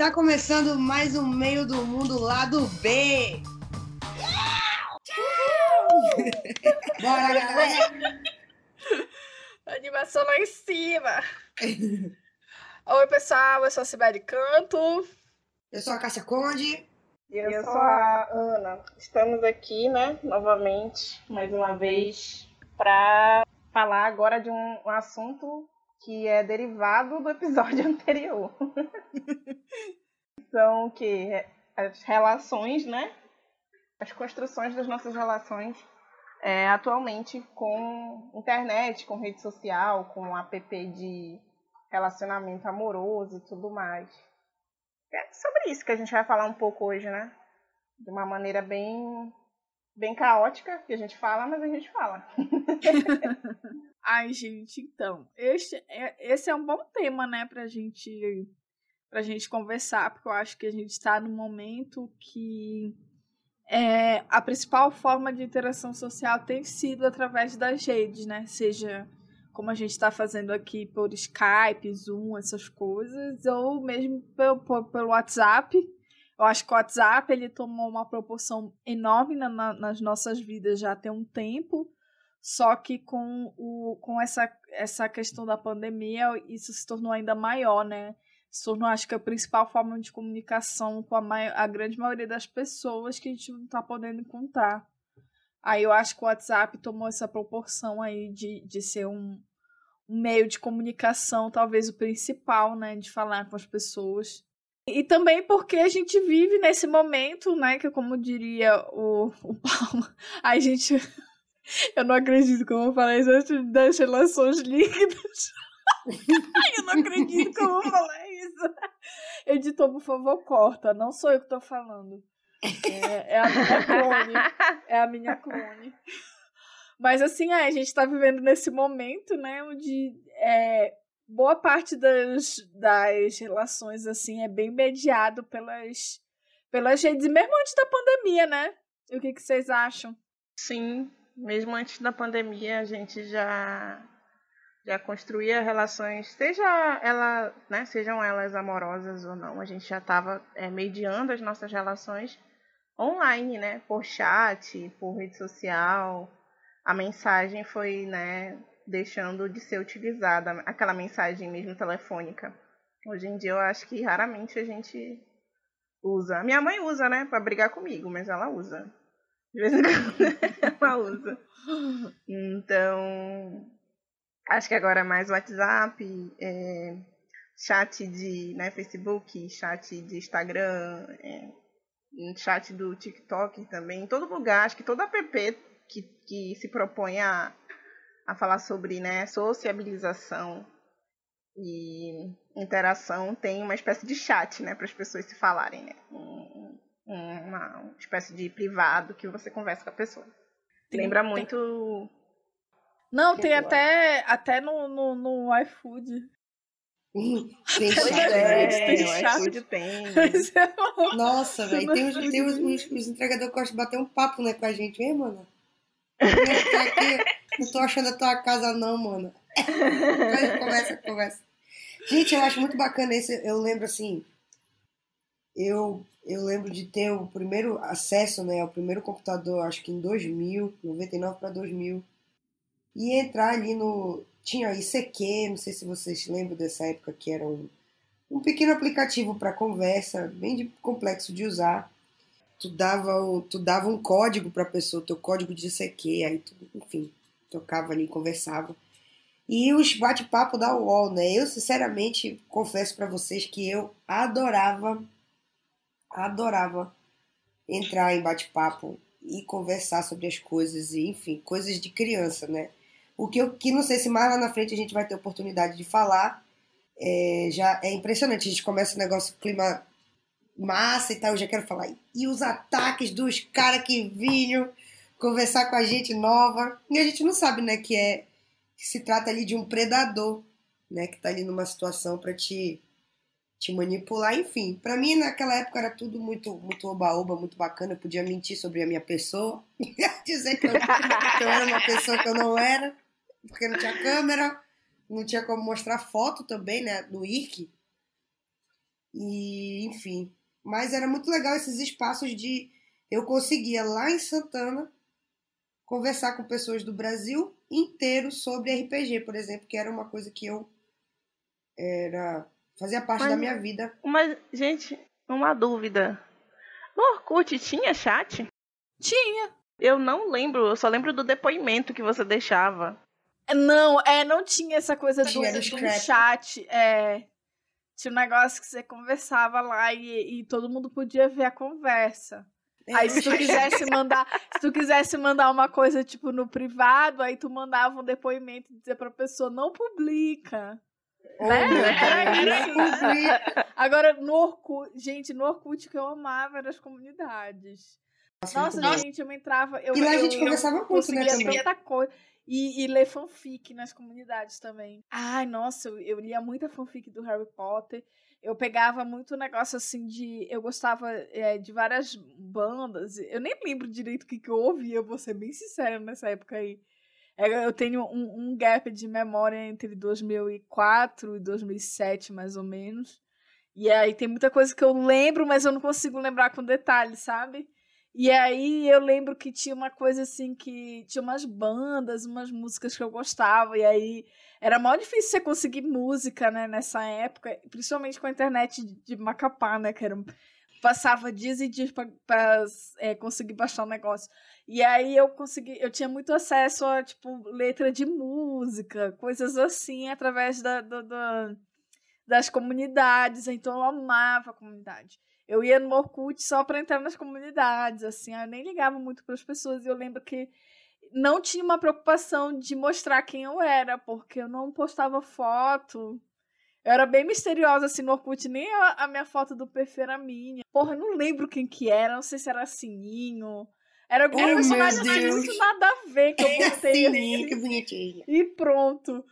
Tá começando mais um Meio do Mundo Lado B. Bora, galera! Animação lá em cima. Oi, pessoal, eu sou a Sibeli Canto. Eu sou a Cássia Conde. E eu, eu sou a Ana. Estamos aqui, né, novamente, mais uma vez, para falar agora de um, um assunto que é derivado do episódio anterior. São que as relações, né? As construções das nossas relações é, atualmente com internet, com rede social, com app de relacionamento amoroso e tudo mais. É sobre isso que a gente vai falar um pouco hoje, né? De uma maneira bem bem caótica que a gente fala, mas a gente fala. Ai, gente, então, este é, esse é um bom tema, né, pra gente, pra gente conversar, porque eu acho que a gente está num momento que é, a principal forma de interação social tem sido através das redes, né, seja como a gente está fazendo aqui por Skype, Zoom, essas coisas, ou mesmo pelo, pelo WhatsApp. Eu acho que o WhatsApp ele tomou uma proporção enorme na, na, nas nossas vidas já tem um tempo, só que com, o, com essa, essa questão da pandemia, isso se tornou ainda maior, né? Se tornou, acho que, a principal forma de comunicação com a, a grande maioria das pessoas que a gente não está podendo encontrar. Aí eu acho que o WhatsApp tomou essa proporção aí de, de ser um, um meio de comunicação, talvez o principal, né? De falar com as pessoas. E também porque a gente vive nesse momento, né? Que como diria o, o Paulo, a gente eu não acredito que eu falar isso das relações líquidas. eu não acredito que eu vou falar isso. Editor, por favor, corta. Não sou eu que tô falando. É, é a minha clone. É a minha clone. Mas assim, é, a gente tá vivendo nesse momento, né? Onde é, boa parte das, das relações, assim, é bem mediado pelas, pelas redes, mesmo antes da pandemia, né? E o que, que vocês acham? Sim, mesmo antes da pandemia, a gente já já construía relações, seja ela, né, sejam elas amorosas ou não, a gente já estava é, mediando as nossas relações online, né, por chat, por rede social. A mensagem foi, né, deixando de ser utilizada, aquela mensagem mesmo telefônica. Hoje em dia eu acho que raramente a gente usa. Minha mãe usa, né, para brigar comigo, mas ela usa. De vez em quando ela usa. Então, acho que agora é mais WhatsApp, é, chat de né, Facebook, chat de Instagram, é, chat do TikTok também. Em todo lugar, acho que todo app que, que se propõe a, a falar sobre né, sociabilização e interação tem uma espécie de chat né, para as pessoas se falarem. Né? uma espécie de privado que você conversa com a pessoa. Tem, Lembra tem... muito. Não, tem até, até no, no, no iFood. tem chat. É, tem tem. Nossa, velho. Tem, os, tem os, os, os entregadores que gostam de bater um papo né, com a gente, hein, mano? Aqui, não tô achando a tua casa, não, mano. conversa, conversa. Gente, eu acho muito bacana esse. Eu lembro assim. Eu eu lembro de ter o primeiro acesso, né, ao primeiro computador, acho que em 2000, 99 para 2000, e entrar ali no tinha ICQ, não sei se vocês lembram dessa época que era um, um pequeno aplicativo para conversa, bem de, complexo de usar. Tu dava, tu dava um código para a pessoa, teu código de ICQ, aí tu, enfim, tocava ali, conversava. E os bate-papo da UOL, né? Eu sinceramente confesso para vocês que eu adorava adorava entrar em bate-papo e conversar sobre as coisas, e enfim, coisas de criança, né? O que eu que não sei se mais lá na frente a gente vai ter oportunidade de falar. É, já é impressionante, a gente começa o negócio, clima massa e tal, eu já quero falar. E os ataques dos caras que vinham conversar com a gente nova. E a gente não sabe, né, que é que se trata ali de um predador, né, que tá ali numa situação para te te manipular, enfim. Para mim, naquela época, era tudo muito muito oba-oba, muito bacana. Eu podia mentir sobre a minha pessoa, dizer que eu, que eu, era uma pessoa que eu não era, porque não tinha câmera, não tinha como mostrar foto também, né, no IRC. E, enfim. Mas era muito legal esses espaços de. Eu conseguia lá em Santana conversar com pessoas do Brasil inteiro sobre RPG, por exemplo, que era uma coisa que eu era fazia parte Mas, da minha vida. Uma gente, uma dúvida. No Orkut tinha chat? Tinha. Eu não lembro, eu só lembro do depoimento que você deixava. Não, é, não tinha essa coisa do, do chat. É, tinha um negócio que você conversava lá e, e todo mundo podia ver a conversa. Aí se tu quisesse mandar, se tu quisesse mandar uma coisa tipo no privado, aí tu mandava um depoimento dizer pra pessoa não publica. Oh, né? Agora no Orkut, gente, no Orkut que eu amava eram as comunidades. Nossa, Nossa gente, eu entrava, eu, e lá a gente conversava eu muito, né, tanta coisa. E, e ler fanfic nas comunidades também. Ai, nossa, eu, eu lia muita fanfic do Harry Potter eu pegava muito negócio assim de. Eu gostava é, de várias bandas. Eu nem lembro direito o que, que eu ouvia, vou ser bem sincera nessa época aí. É, eu tenho um, um gap de memória entre 2004 e 2007, mais ou menos. E aí tem muita coisa que eu lembro, mas eu não consigo lembrar com detalhes, sabe? E aí eu lembro que tinha uma coisa assim que tinha umas bandas, umas músicas que eu gostava, e aí era mó difícil você conseguir música, né, nessa época, principalmente com a internet de Macapá, né, que era passava dias e dias para é, conseguir baixar o negócio. E aí eu consegui, eu tinha muito acesso a tipo letra de música, coisas assim, através da, da, da das comunidades, então eu amava a comunidade eu ia no Orkut só para entrar nas comunidades, assim, eu nem ligava muito para as pessoas. E eu lembro que não tinha uma preocupação de mostrar quem eu era, porque eu não postava foto. Eu era bem misteriosa, assim, no Orkut, nem a, a minha foto do perfil era minha. Porra, eu não lembro quem que era, não sei se era Sininho. Era algum oh, personagem assim, muito nada a ver que eu botei. Sininho, assim, que bonitinho. E pronto.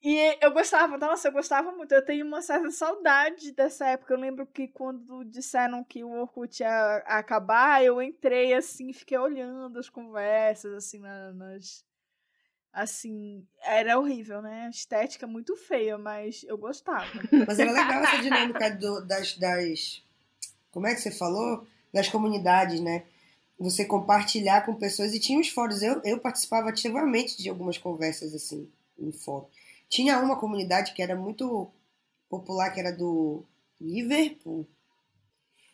E eu gostava, nossa, eu gostava muito. Eu tenho uma certa saudade dessa época. Eu lembro que quando disseram que o Orkut ia acabar, eu entrei assim, fiquei olhando as conversas, assim, nas. Assim, era horrível, né? A estética muito feia, mas eu gostava. Mas era legal essa dinâmica do, das, das. Como é que você falou? Das comunidades, né? Você compartilhar com pessoas. E tinha os fóruns. Eu, eu participava ativamente de algumas conversas, assim, em fórum. Tinha uma comunidade que era muito popular, que era do Liverpool.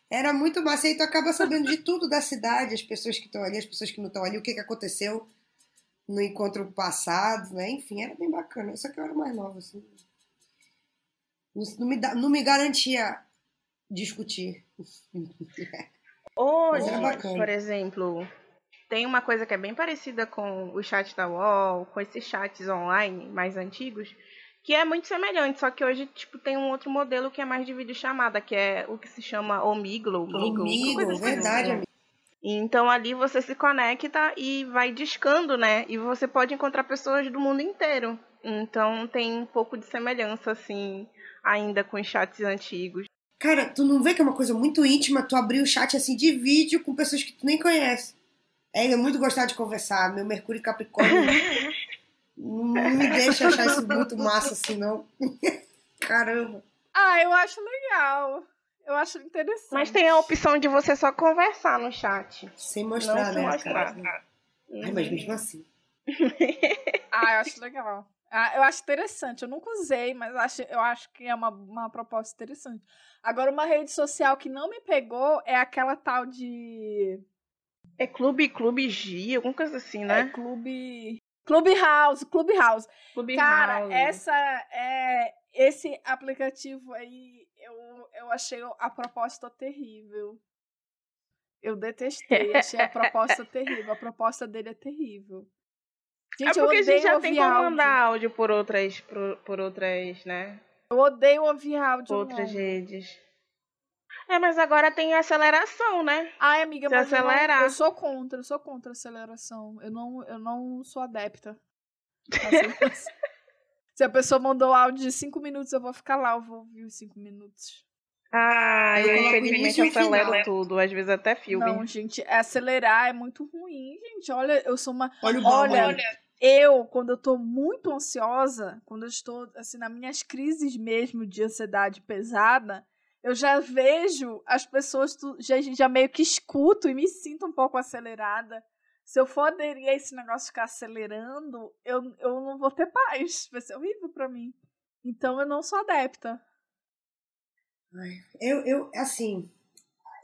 Era muito massa. E tu acaba sabendo de tudo da cidade, as pessoas que estão ali, as pessoas que não estão ali, o que, que aconteceu no encontro passado, né? Enfim, era bem bacana. Só que eu era mais nova, assim. Não me, não me garantia discutir. Hoje, por exemplo, tem uma coisa que é bem parecida com o chat da UOL, com esses chats online mais antigos, que é muito semelhante, só que hoje tipo tem um outro modelo que é mais de videochamada, que é o que se chama. Omegle, assim. verdade, amigo. Então ali você se conecta e vai discando, né? E você pode encontrar pessoas do mundo inteiro. Então tem um pouco de semelhança, assim, ainda com os chats antigos. Cara, tu não vê que é uma coisa muito íntima tu abrir o chat assim de vídeo com pessoas que tu nem conhece? É, eu muito gostar de conversar. Meu Mercúrio Capricórnio não me deixa achar isso muito massa assim, não. Caramba. Ah, eu acho legal. Eu acho interessante. Mas tem a opção de você só conversar no chat. Sem mostrar, não né? Mostrar. Cara? Ai, mas mesmo assim. ah, eu acho legal. Ah, eu acho interessante. Eu nunca usei, mas eu acho, eu acho que é uma, uma proposta interessante. Agora, uma rede social que não me pegou é aquela tal de é Clube, Clube G, alguma coisa assim, né? É Clube. Clube House, Clube House. Cara, House. essa é esse aplicativo aí eu, eu achei a proposta terrível. Eu detestei, achei a proposta terrível. A proposta dele é terrível. Gente, é porque a gente já tem como áudio. mandar áudio por outras, por, por outras, né? Eu odeio ouvir áudio. Outras redes. É, mas agora tem aceleração, né? Ai, amiga, Se mas acelerar. Eu, não, eu sou contra, eu sou contra aceleração. Eu não, eu não sou adepta. Se a pessoa mandou áudio de 5 minutos, eu vou ficar lá, eu vou ouvir os 5 minutos. Ah, eu infelizmente acelero tudo, às vezes até filme. Não, gente, acelerar é muito ruim, gente. Olha, eu sou uma. Olha, o olha, olha, eu, quando eu tô muito ansiosa, quando eu estou, assim, nas minhas crises mesmo de ansiedade pesada, eu já vejo as pessoas, já, já meio que escuto e me sinto um pouco acelerada. Se eu for aderir a esse negócio de ficar acelerando, eu, eu não vou ter paz. Vai ser horrível para mim. Então eu não sou adepta. Eu, eu assim,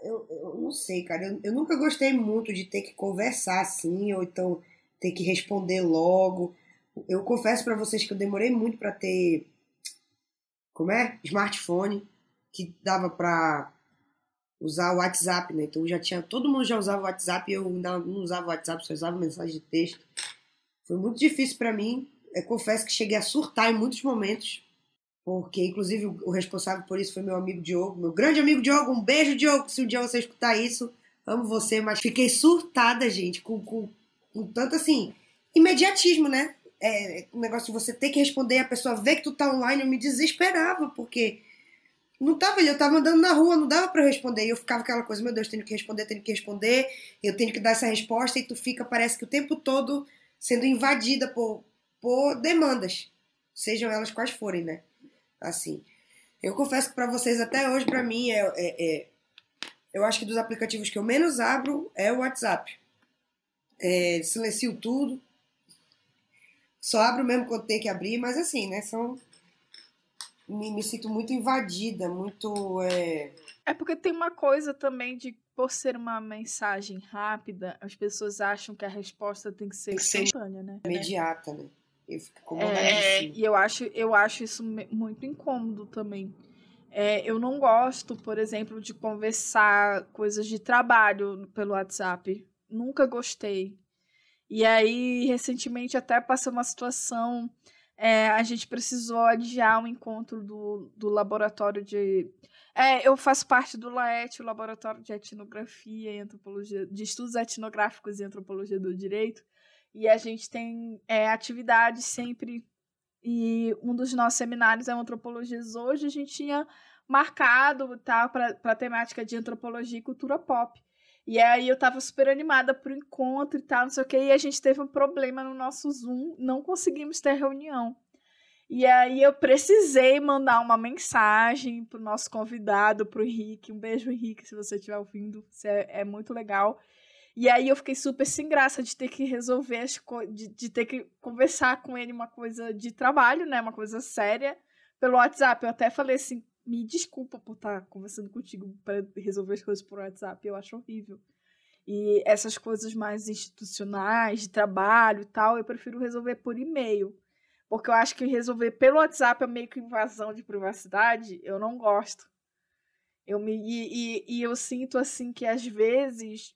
eu, eu não sei, cara. Eu, eu nunca gostei muito de ter que conversar assim, ou então ter que responder logo. Eu confesso para vocês que eu demorei muito para ter. Como é? Smartphone que dava para usar o WhatsApp, né? Então já tinha, todo mundo já usava o WhatsApp eu ainda não usava o WhatsApp, só usava mensagem de texto. Foi muito difícil para mim. Eu confesso que cheguei a surtar em muitos momentos, porque inclusive o responsável por isso foi meu amigo Diogo, meu grande amigo Diogo. Um beijo, Diogo, se um dia você escutar isso. Amo você, mas fiquei surtada, gente, com, com, com tanto assim, imediatismo, né? É, o negócio de você ter que responder, a pessoa ver que tu tá online, eu me desesperava, porque não tava eu tava andando na rua, não dava para responder. E eu ficava aquela coisa, meu Deus, tenho que responder, tenho que responder, eu tenho que dar essa resposta, e tu fica, parece que o tempo todo sendo invadida por, por demandas, sejam elas quais forem, né? Assim. Eu confesso para vocês, até hoje, para mim, é, é, é, eu acho que dos aplicativos que eu menos abro é o WhatsApp. É, silencio tudo. Só abro mesmo quando tem que abrir, mas assim, né? São me, me sinto muito invadida, muito. É... é porque tem uma coisa também de por ser uma mensagem rápida, as pessoas acham que a resposta tem que ser instantânea, né? Imediata, né? Eu fico é, E eu acho, eu acho isso muito incômodo também. É, eu não gosto, por exemplo, de conversar coisas de trabalho pelo WhatsApp. Nunca gostei. E aí, recentemente, até passei uma situação é, a gente precisou adiar o um encontro do, do laboratório de. É, eu faço parte do LAET, o Laboratório de Etnografia e Antropologia, de Estudos Etnográficos e Antropologia do Direito, e a gente tem é, atividades sempre. E um dos nossos seminários é Antropologias hoje, a gente tinha marcado tá, para a temática de antropologia e cultura pop. E aí eu tava super animada pro encontro e tal, não sei o que, e a gente teve um problema no nosso Zoom, não conseguimos ter reunião. E aí eu precisei mandar uma mensagem pro nosso convidado, pro Henrique. Um beijo, Henrique, se você estiver ouvindo. É, é, muito legal. E aí eu fiquei super sem graça de ter que resolver as de, de ter que conversar com ele uma coisa de trabalho, né? Uma coisa séria, pelo WhatsApp. Eu até falei assim, me desculpa por estar conversando contigo para resolver as coisas por WhatsApp, eu acho horrível. E essas coisas mais institucionais, de trabalho e tal, eu prefiro resolver por e-mail. Porque eu acho que resolver pelo WhatsApp é meio que invasão de privacidade, eu não gosto. Eu me, e, e, e eu sinto assim que às vezes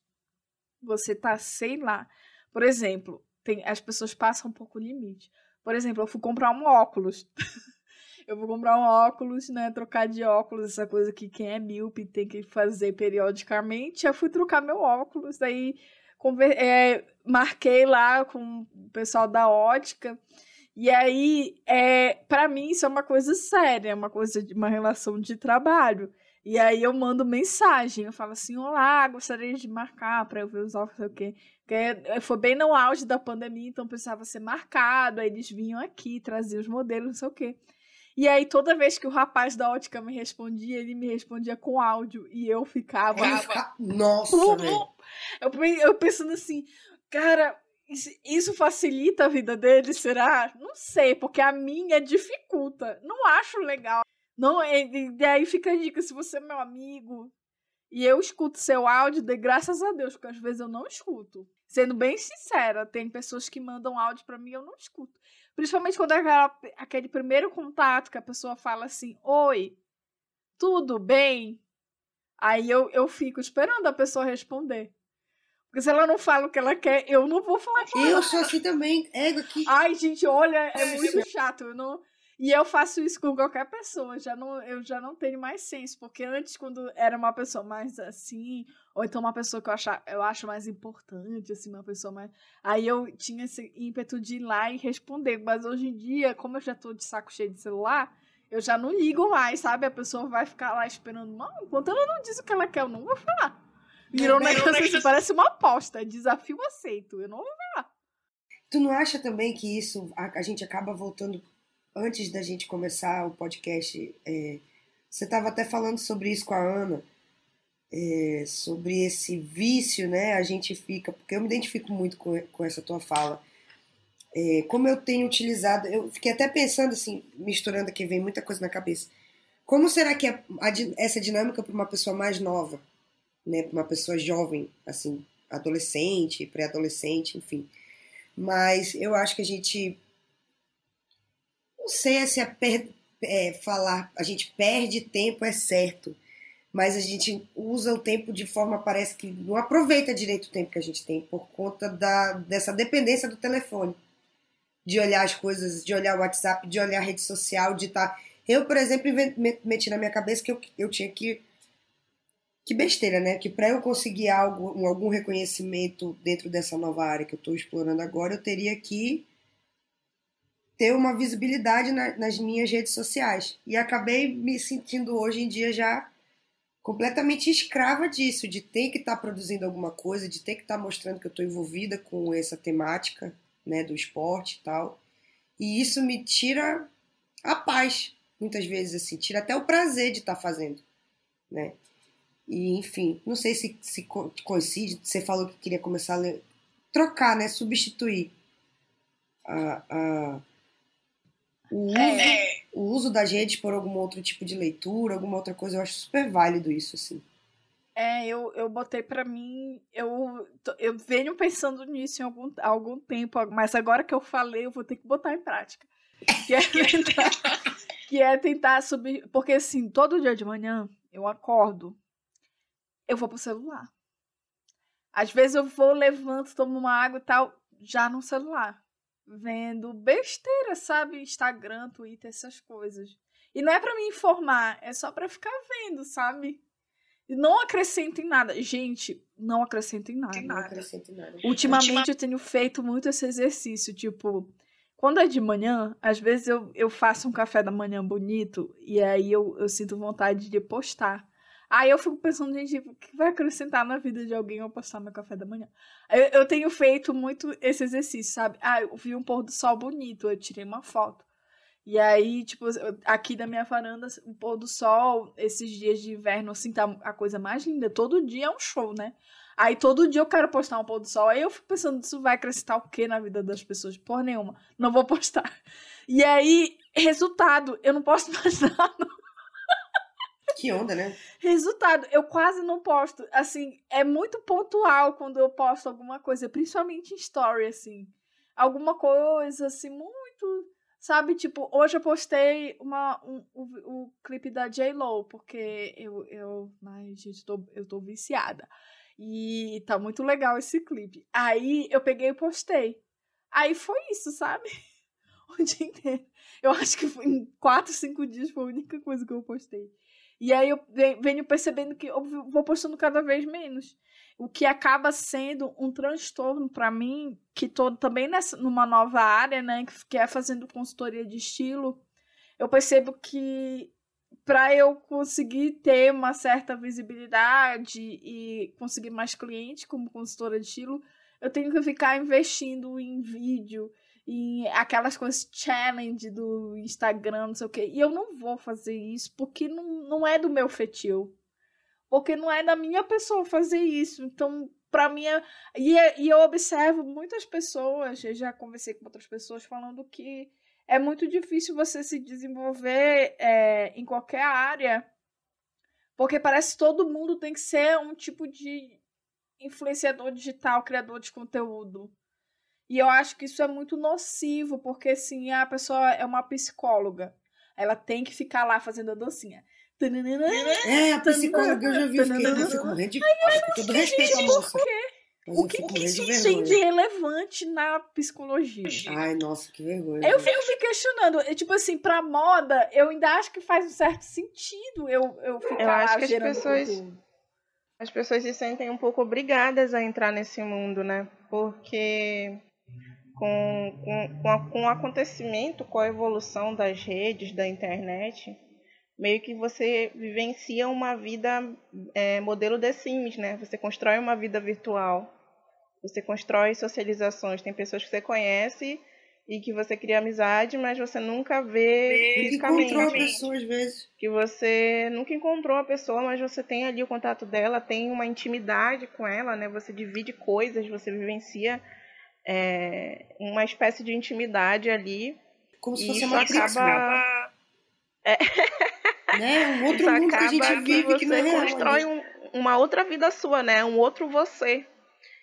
você tá, sei lá. Por exemplo, tem, as pessoas passam um pouco o limite. Por exemplo, eu fui comprar um óculos. eu vou comprar um óculos, né? Trocar de óculos, essa coisa que quem é míope tem que fazer periodicamente. Eu fui trocar meu óculos, aí conver é, marquei lá com o pessoal da ótica. E aí, é, para mim, isso é uma coisa séria, é uma coisa de uma relação de trabalho. E aí eu mando mensagem, eu falo assim, olá, gostaria de marcar para eu ver os óculos, sei o quê. Porque foi bem no auge da pandemia, então precisava ser marcado, aí eles vinham aqui, traziam os modelos, não sei o quê. E aí, toda vez que o rapaz da ótica me respondia, ele me respondia com áudio. E eu ficava. Nossa, eu, eu pensando assim, cara, isso facilita a vida dele, será? Não sei, porque a minha dificulta. Não acho legal. Não, e aí fica a dica, se você é meu amigo e eu escuto seu áudio, dê graças a Deus, porque às vezes eu não escuto. Sendo bem sincera, tem pessoas que mandam áudio para mim e eu não escuto. Principalmente quando é aquela, aquele primeiro contato que a pessoa fala assim: Oi, tudo bem? Aí eu, eu fico esperando a pessoa responder. Porque se ela não fala o que ela quer, eu não vou falar com eu ela. Eu sou assim também, ego aqui. Ai, gente, olha, é, é muito chato. Eu não, e eu faço isso com qualquer pessoa, já não, eu já não tenho mais senso, porque antes, quando era uma pessoa mais assim, ou então uma pessoa que eu, achar, eu acho mais importante, assim, uma pessoa mais. Aí eu tinha esse ímpeto de ir lá e responder, mas hoje em dia, como eu já tô de saco cheio de celular, eu já não ligo mais, sabe? A pessoa vai ficar lá esperando, não, enquanto ela não diz o que ela quer, eu não vou falar. Virou um negócio assim, parece uma aposta, é desafio aceito, eu não vou falar. Tu não acha também que isso, a, a gente acaba voltando antes da gente começar o podcast, é, Você estava até falando sobre isso com a Ana, é, sobre esse vício, né? A gente fica, porque eu me identifico muito com, com essa tua fala. É, como eu tenho utilizado, eu fiquei até pensando assim, misturando aqui, vem muita coisa na cabeça. Como será que é a, essa dinâmica para uma pessoa mais nova, né? Para uma pessoa jovem, assim, adolescente, pré-adolescente, enfim. Mas eu acho que a gente. Não sei se é, per, é, falar, a gente perde tempo, é certo. Mas a gente usa o tempo de forma, parece que não aproveita direito o tempo que a gente tem, por conta da, dessa dependência do telefone. De olhar as coisas, de olhar o WhatsApp, de olhar a rede social, de estar. Tá... Eu, por exemplo, meti na minha cabeça que eu, eu tinha que que besteira, né? Que para eu conseguir algo, algum reconhecimento dentro dessa nova área que eu estou explorando agora, eu teria que ter uma visibilidade na, nas minhas redes sociais. E acabei me sentindo hoje em dia já completamente escrava disso, de ter que estar tá produzindo alguma coisa, de ter que estar tá mostrando que eu estou envolvida com essa temática, né, do esporte e tal. E isso me tira a paz, muitas vezes assim, tira até o prazer de estar tá fazendo, né? E, enfim, não sei se, se coincide, você falou que queria começar a ler, trocar, né? Substituir a, a, o, uso, é. o uso das redes por algum outro tipo de leitura, alguma outra coisa. Eu acho super válido isso, assim. É, eu, eu botei para mim, eu, eu venho pensando nisso em algum, algum tempo, mas agora que eu falei, eu vou ter que botar em prática. Que é tentar, que é tentar subir. Porque assim, todo dia de manhã eu acordo eu vou pro celular. Às vezes eu vou, levanto, tomo uma água e tal, já no celular. Vendo besteira, sabe? Instagram, Twitter, essas coisas. E não é para me informar, é só para ficar vendo, sabe? E não acrescenta em nada. Gente, não acrescenta em nada. Não acrescenta em nada. Ultimamente Ultima... eu tenho feito muito esse exercício, tipo, quando é de manhã, às vezes eu, eu faço um café da manhã bonito e aí eu, eu sinto vontade de postar. Aí eu fico pensando, gente, o que vai acrescentar na vida de alguém eu postar meu café da manhã? Eu, eu tenho feito muito esse exercício, sabe? Ah, eu vi um pôr do sol bonito, eu tirei uma foto. E aí, tipo, aqui da minha varanda, o pôr do sol, esses dias de inverno, assim, tá a coisa mais linda. Todo dia é um show, né? Aí todo dia eu quero postar um pôr do sol. Aí eu fico pensando, isso vai acrescentar o que na vida das pessoas? Por nenhuma. Não vou postar. E aí, resultado, eu não posto mais nada. Que onda, né? Resultado, eu quase não posto. Assim, é muito pontual quando eu posto alguma coisa, principalmente em story, assim. Alguma coisa, assim, muito. Sabe, tipo, hoje eu postei uma, um, o, o clipe da J-Lo, porque eu, eu, ai, gente, tô, eu tô viciada. E tá muito legal esse clipe. Aí eu peguei e postei. Aí foi isso, sabe? O dia inteiro. Eu acho que foi em 4, 5 dias foi a única coisa que eu postei. E aí eu venho percebendo que eu vou postando cada vez menos. O que acaba sendo um transtorno para mim, que tô também nessa, numa nova área, né, que é fazendo consultoria de estilo. Eu percebo que para eu conseguir ter uma certa visibilidade e conseguir mais clientes como consultora de estilo, eu tenho que ficar investindo em vídeo, em aquelas coisas challenge do Instagram, não sei o quê. E eu não vou fazer isso porque não, não é do meu fetil. Porque não é da minha pessoa fazer isso. Então, para mim. É... E, e eu observo muitas pessoas, eu já conversei com outras pessoas falando que é muito difícil você se desenvolver é, em qualquer área. Porque parece que todo mundo tem que ser um tipo de influenciador digital, criador de conteúdo. E eu acho que isso é muito nocivo, porque assim, a pessoa é uma psicóloga. Ela tem que ficar lá fazendo a dancinha. É, a psicóloga eu já vi, eu fiquei, eu fico morrendo de com todo respeito à moça. Mas o que, que tem de relevante na psicologia? Ai, nossa, que vergonha. Eu fico me questionando. É, tipo assim, pra moda, eu ainda acho que faz um certo sentido eu, eu ficar eu acho que as pessoas, conteúdo. As pessoas se sentem um pouco obrigadas a entrar nesse mundo, né? Porque com, com, com, a, com o acontecimento, com a evolução das redes, da internet, meio que você vivencia uma vida é, modelo The Sims, né? Você constrói uma vida virtual, você constrói socializações, tem pessoas que você conhece e que você cria amizade, mas você nunca vê fisicamente. encontrou a pessoa às vezes. Que você nunca encontrou a pessoa, mas você tem ali o contato dela, tem uma intimidade com ela, né? Você divide coisas, você vivencia é, uma espécie de intimidade ali. Como se fosse uma acaba... É. Né? Um outro isso mundo que a gente vive que que, não é real, constrói um, uma outra vida sua, né? Um outro você.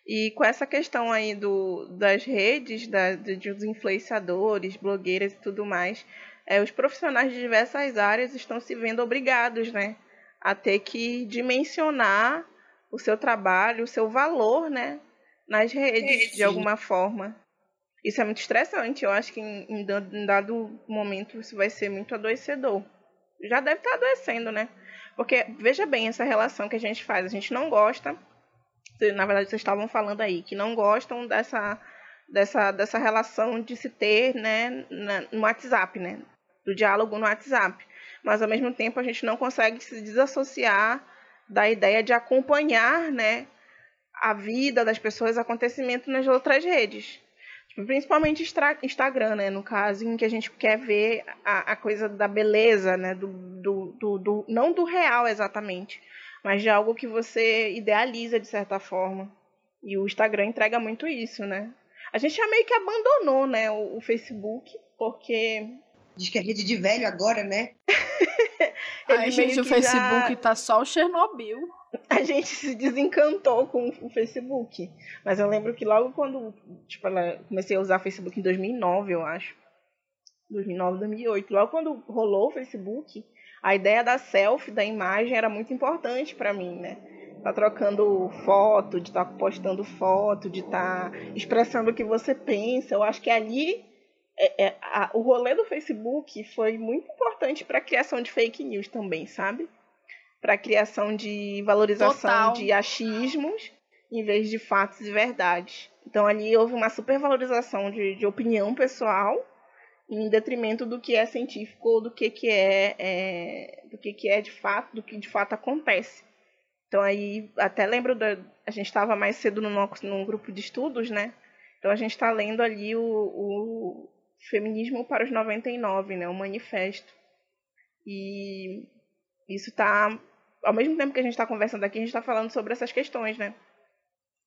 E com essa questão aí do, das redes, da, de, dos influenciadores, blogueiras e tudo mais, é, os profissionais de diversas áreas estão se vendo obrigados, né? A ter que dimensionar o seu trabalho, o seu valor, né? Nas redes, de Sim. alguma forma. Isso é muito estressante. Eu acho que em, em da- em dado momento isso vai ser muito adoecedor. Já deve estar adoecendo, né? Porque, veja bem, essa relação que a gente faz, a gente não gosta. Na verdade, vocês estavam falando aí que não gostam dessa, dessa, dessa relação de se ter né, na- no WhatsApp, né? Do diálogo no WhatsApp. Mas, ao mesmo tempo, a gente não consegue se desassociar da ideia de acompanhar né, a vida das pessoas, acontecimentos nas outras redes. Tipo, principalmente Instagram, né? No caso, em que a gente quer ver a, a coisa da beleza, né? Do, do, do, do- não do real exatamente, mas de algo que você idealiza de certa forma. E o Instagram entrega muito isso, né? A gente já meio que abandonou, né? O, o Facebook, porque Diz que é rede de velho agora, né? Ai, Ele gente, o Facebook já- tá só o Chernobyl. a gente se desencantou com o Facebook. Mas eu lembro que logo quando, tipo, comecei a usar Facebook em 2009, eu acho. 2009, 2008. Logo quando rolou o Facebook, a ideia da selfie, da imagem, era muito importante pra mim, né? Tá trocando foto, de estar postando foto, de estar expressando o que você pensa. Eu acho que ali é- é- a- o rolê do Facebook foi muito importante para a criação de fake news também, sabe? Para a criação de valorização Total. de achismos em vez de fatos e verdades. Então ali houve uma supervalorização de, de opinião pessoal em detrimento do que é científico ou do que, que é, é- do que, que é de fato, do que de fato acontece. Então aí até lembro da a gente estava mais cedo no grupo de estudos, né? Então a gente está lendo ali o, o Feminismo para os 99, né? O manifesto. E isso está ao mesmo tempo que a gente está conversando aqui, a gente está falando sobre essas questões, né?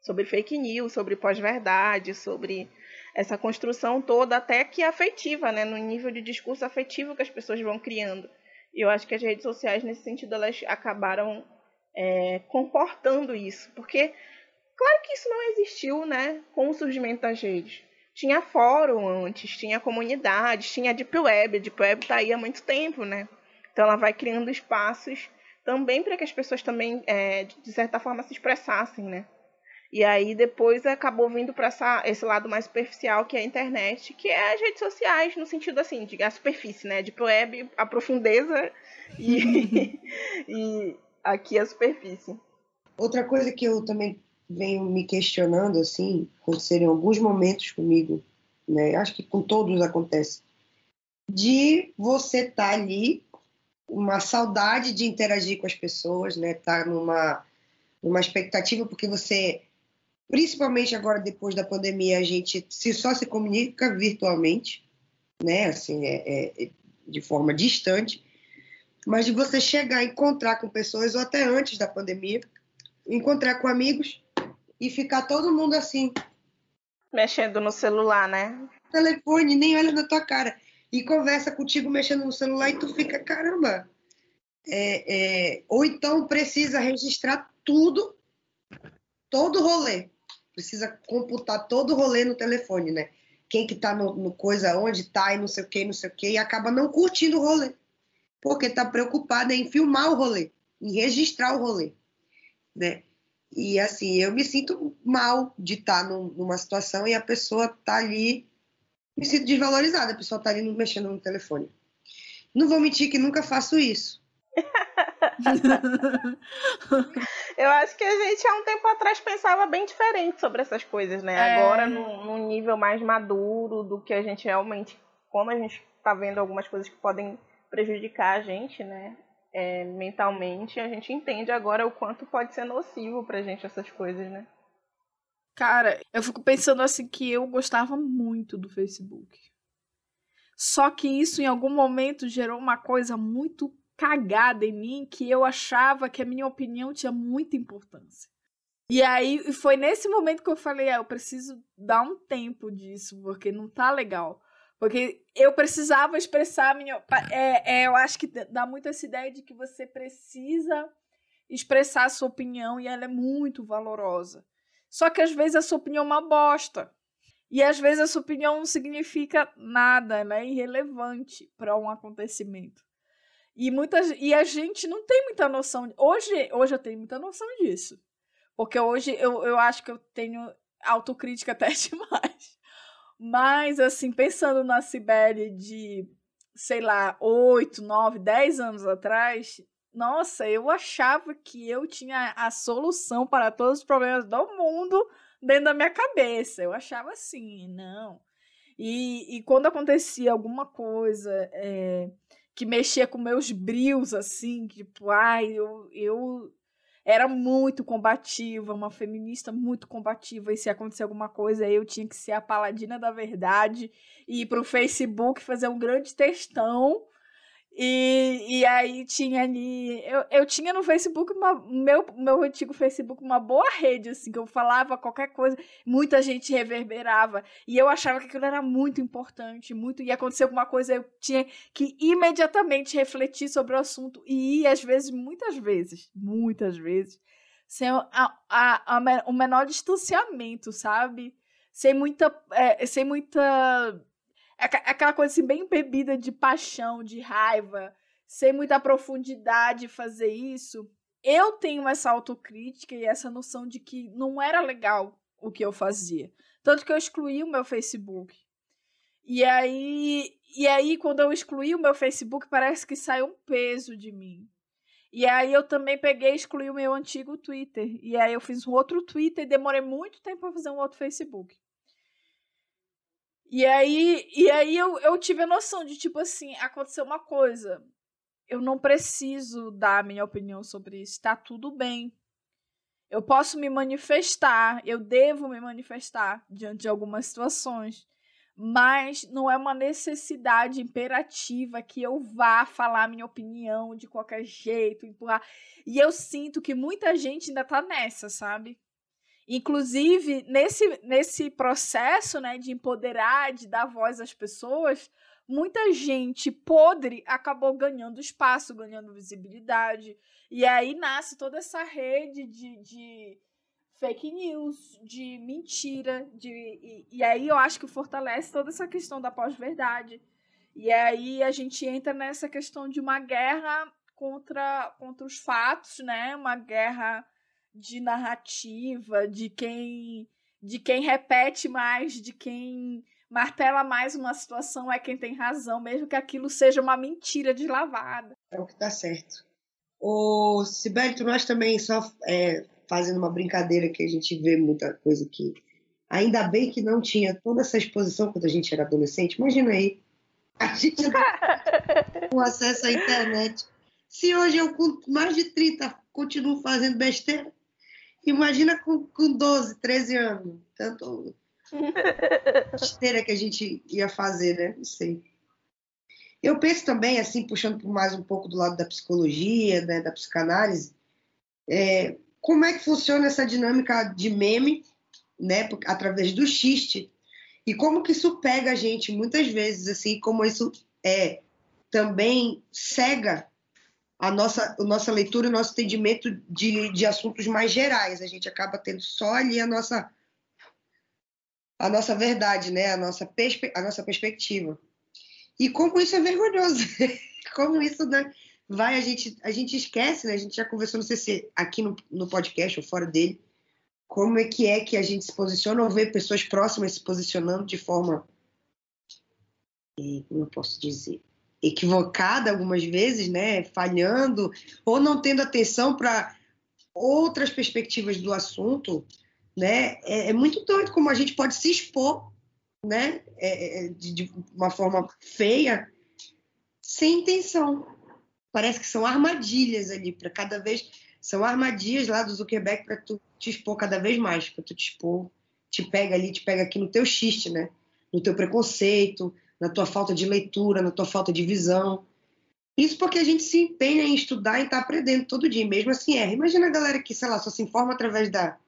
Sobre fake news, sobre pós-verdade, sobre essa construção toda, até que afetiva, né? No nível de discurso afetivo que as pessoas vão criando. E eu acho que as redes sociais, nesse sentido, elas acabaram é, comportando isso. Porque, claro que isso não existiu, né? Com o surgimento das redes. Tinha fórum antes, tinha comunidades, tinha a Deep Web. A Deep Web está aí há muito tempo, né? Então ela vai criando espaços também para que as pessoas também, é, de certa forma, se expressassem, né? E aí depois acabou vindo para esse lado mais superficial que é a internet, que é as redes sociais, no sentido assim, de a superfície, né? Deep web, a profundeza e, e aqui a superfície. Outra coisa que eu também venho me questionando, assim, aconteceram alguns momentos comigo, né? Acho que com todos acontece. De você estar ali, uma saudade de interagir com as pessoas, né? Tá numa, numa expectativa, porque você, principalmente agora depois da pandemia, a gente se só se comunica virtualmente, né? Assim, é, é de forma distante. Mas de você chegar a encontrar com pessoas, ou até antes da pandemia, encontrar com amigos e ficar todo mundo assim, Mexendo no celular, né? telefone, nem olha na tua cara. E conversa contigo mexendo no celular e tu fica, caramba. É, é, ou então precisa registrar tudo, todo o rolê. Precisa computar todo o rolê no telefone, né? Quem que tá no, no coisa, onde tá e não sei o que, não sei o que, e acaba não curtindo o rolê. Porque tá preocupada em filmar o rolê, em registrar o rolê, né? E assim, eu me sinto mal de estar num- numa situação e a pessoa tá ali me sinto desvalorizada, a pessoa tá ali mexendo no telefone. Não vou mentir que nunca faço isso. Eu acho que a gente há um tempo atrás pensava bem diferente sobre essas coisas, né? É. Agora, num, num nível mais maduro do que a gente realmente. Como a gente tá vendo algumas coisas que podem prejudicar a gente, né? É, mentalmente, a gente entende agora o quanto pode ser nocivo pra gente essas coisas, né? Cara, eu fico pensando assim que eu gostava muito do Facebook. Só que isso em algum momento gerou uma coisa muito cagada em mim que eu achava que a minha opinião tinha muita importância. E aí foi nesse momento que eu falei, ah, eu preciso dar um tempo disso, porque não tá legal. Porque eu precisava expressar minha. É, é, eu acho que dá muito essa ideia de que você precisa expressar a sua opinião e ela é muito valorosa. Só que às vezes a sua opinião é uma bosta. E às vezes a sua opinião não significa nada, ela é irrelevante para um acontecimento. E, muitas, e a gente não tem muita noção. Hoje, hoje eu tenho muita noção disso. Porque hoje eu, eu acho que eu tenho autocrítica até demais. Mas, assim, pensando na Cibele de, sei lá, 8, 9, 10 anos atrás, nossa, eu achava que eu tinha a solução para todos os problemas do mundo dentro da minha cabeça. Eu achava assim, não. E, e quando acontecia alguma coisa é, que mexia com meus brios, assim, tipo, ai, eu, eu era muito combativa, uma feminista muito combativa, e se acontecer alguma coisa, eu tinha que ser a paladina da verdade e ir pro Facebook fazer um grande textão e, e aí tinha ali. Eu, eu tinha no Facebook, uma, meu, meu antigo Facebook, uma boa rede, assim, que eu falava qualquer coisa, muita gente reverberava. E eu achava que aquilo era muito importante, muito. E acontecer alguma coisa, eu tinha que imediatamente refletir sobre o assunto. E às vezes, muitas vezes, muitas vezes, sem a, a, a, o menor distanciamento, sabe? Sem muita. É, sem muita aquela coisa assim, bem bebida de paixão, de raiva, sem muita profundidade fazer isso. Eu tenho essa autocrítica e essa noção de que não era legal o que eu fazia. Tanto que eu excluí o meu Facebook. E aí, e aí quando eu excluí o meu Facebook, parece que saiu um peso de mim. E aí eu também peguei e excluí o meu antigo Twitter. E aí eu fiz um outro Twitter e demorei muito tempo para fazer um outro Facebook. E aí, e aí eu, eu tive a noção de, tipo assim, aconteceu uma coisa. Eu não preciso dar a minha opinião sobre isso. Tá tudo bem. Eu posso me manifestar, eu devo me manifestar diante de algumas situações, mas não é uma necessidade imperativa que eu vá falar minha opinião de qualquer jeito, empurrar. E eu sinto que muita gente ainda tá nessa, sabe? Inclusive, nesse, nesse processo né, de empoderar, de dar voz às pessoas, muita gente podre acabou ganhando espaço, ganhando visibilidade. E aí nasce toda essa rede de, de fake news, de mentira, de, e, e aí eu acho que fortalece toda essa questão da pós-verdade. E aí a gente entra nessa questão de uma guerra contra, contra os fatos, né? Uma guerra de narrativa, de quem de quem repete mais, de quem martela mais uma situação é quem tem razão, mesmo que aquilo seja uma mentira deslavada. É o que tá certo. O Sibeli, nós também, só é, fazendo uma brincadeira que a gente vê muita coisa aqui. Ainda bem que não tinha toda essa exposição quando a gente era adolescente. Imagina aí, a gente com acesso à internet. Se hoje eu, com mais de 30, continuo fazendo besteira, Imagina com, com 12, 13 anos. Tanto besteira que a gente ia fazer, né? Não sei. Eu penso também, assim, puxando mais um pouco do lado da psicologia, né, da psicanálise, é, como é que funciona essa dinâmica de meme, né, através do xiste, e como que isso pega a gente muitas vezes, assim, como isso é também cega a nossa, a nossa leitura, o nosso entendimento de, de assuntos mais gerais. A gente acaba tendo só ali a nossa a nossa verdade, né? a, nossa perspe a nossa perspectiva. E como isso é vergonhoso, como isso né? vai, a gente, a gente esquece, né? a gente já conversou, não sei se aqui no, no podcast ou fora dele, como é que é que a gente se posiciona ou vê pessoas próximas se posicionando de forma, como eu posso dizer, equivocada algumas vezes, né, falhando ou não tendo atenção para outras perspectivas do assunto, né, é, é, muito doido como a gente pode se expor, né, é, é de, de, uma forma feia, sem intenção. Parece que são armadilhas ali para cada vez são armadilhas lá do Zuckerberg para tu te expor cada vez mais, para tu te expor te pega ali, te pega aqui no teu xiste, né? No teu preconceito, na tua falta de leitura, na tua falta de visão. Isso porque a gente se empenha em estudar e tá aprendendo todo dia, mesmo assim erra. Imagina a galera que, sei lá, só se informa através da,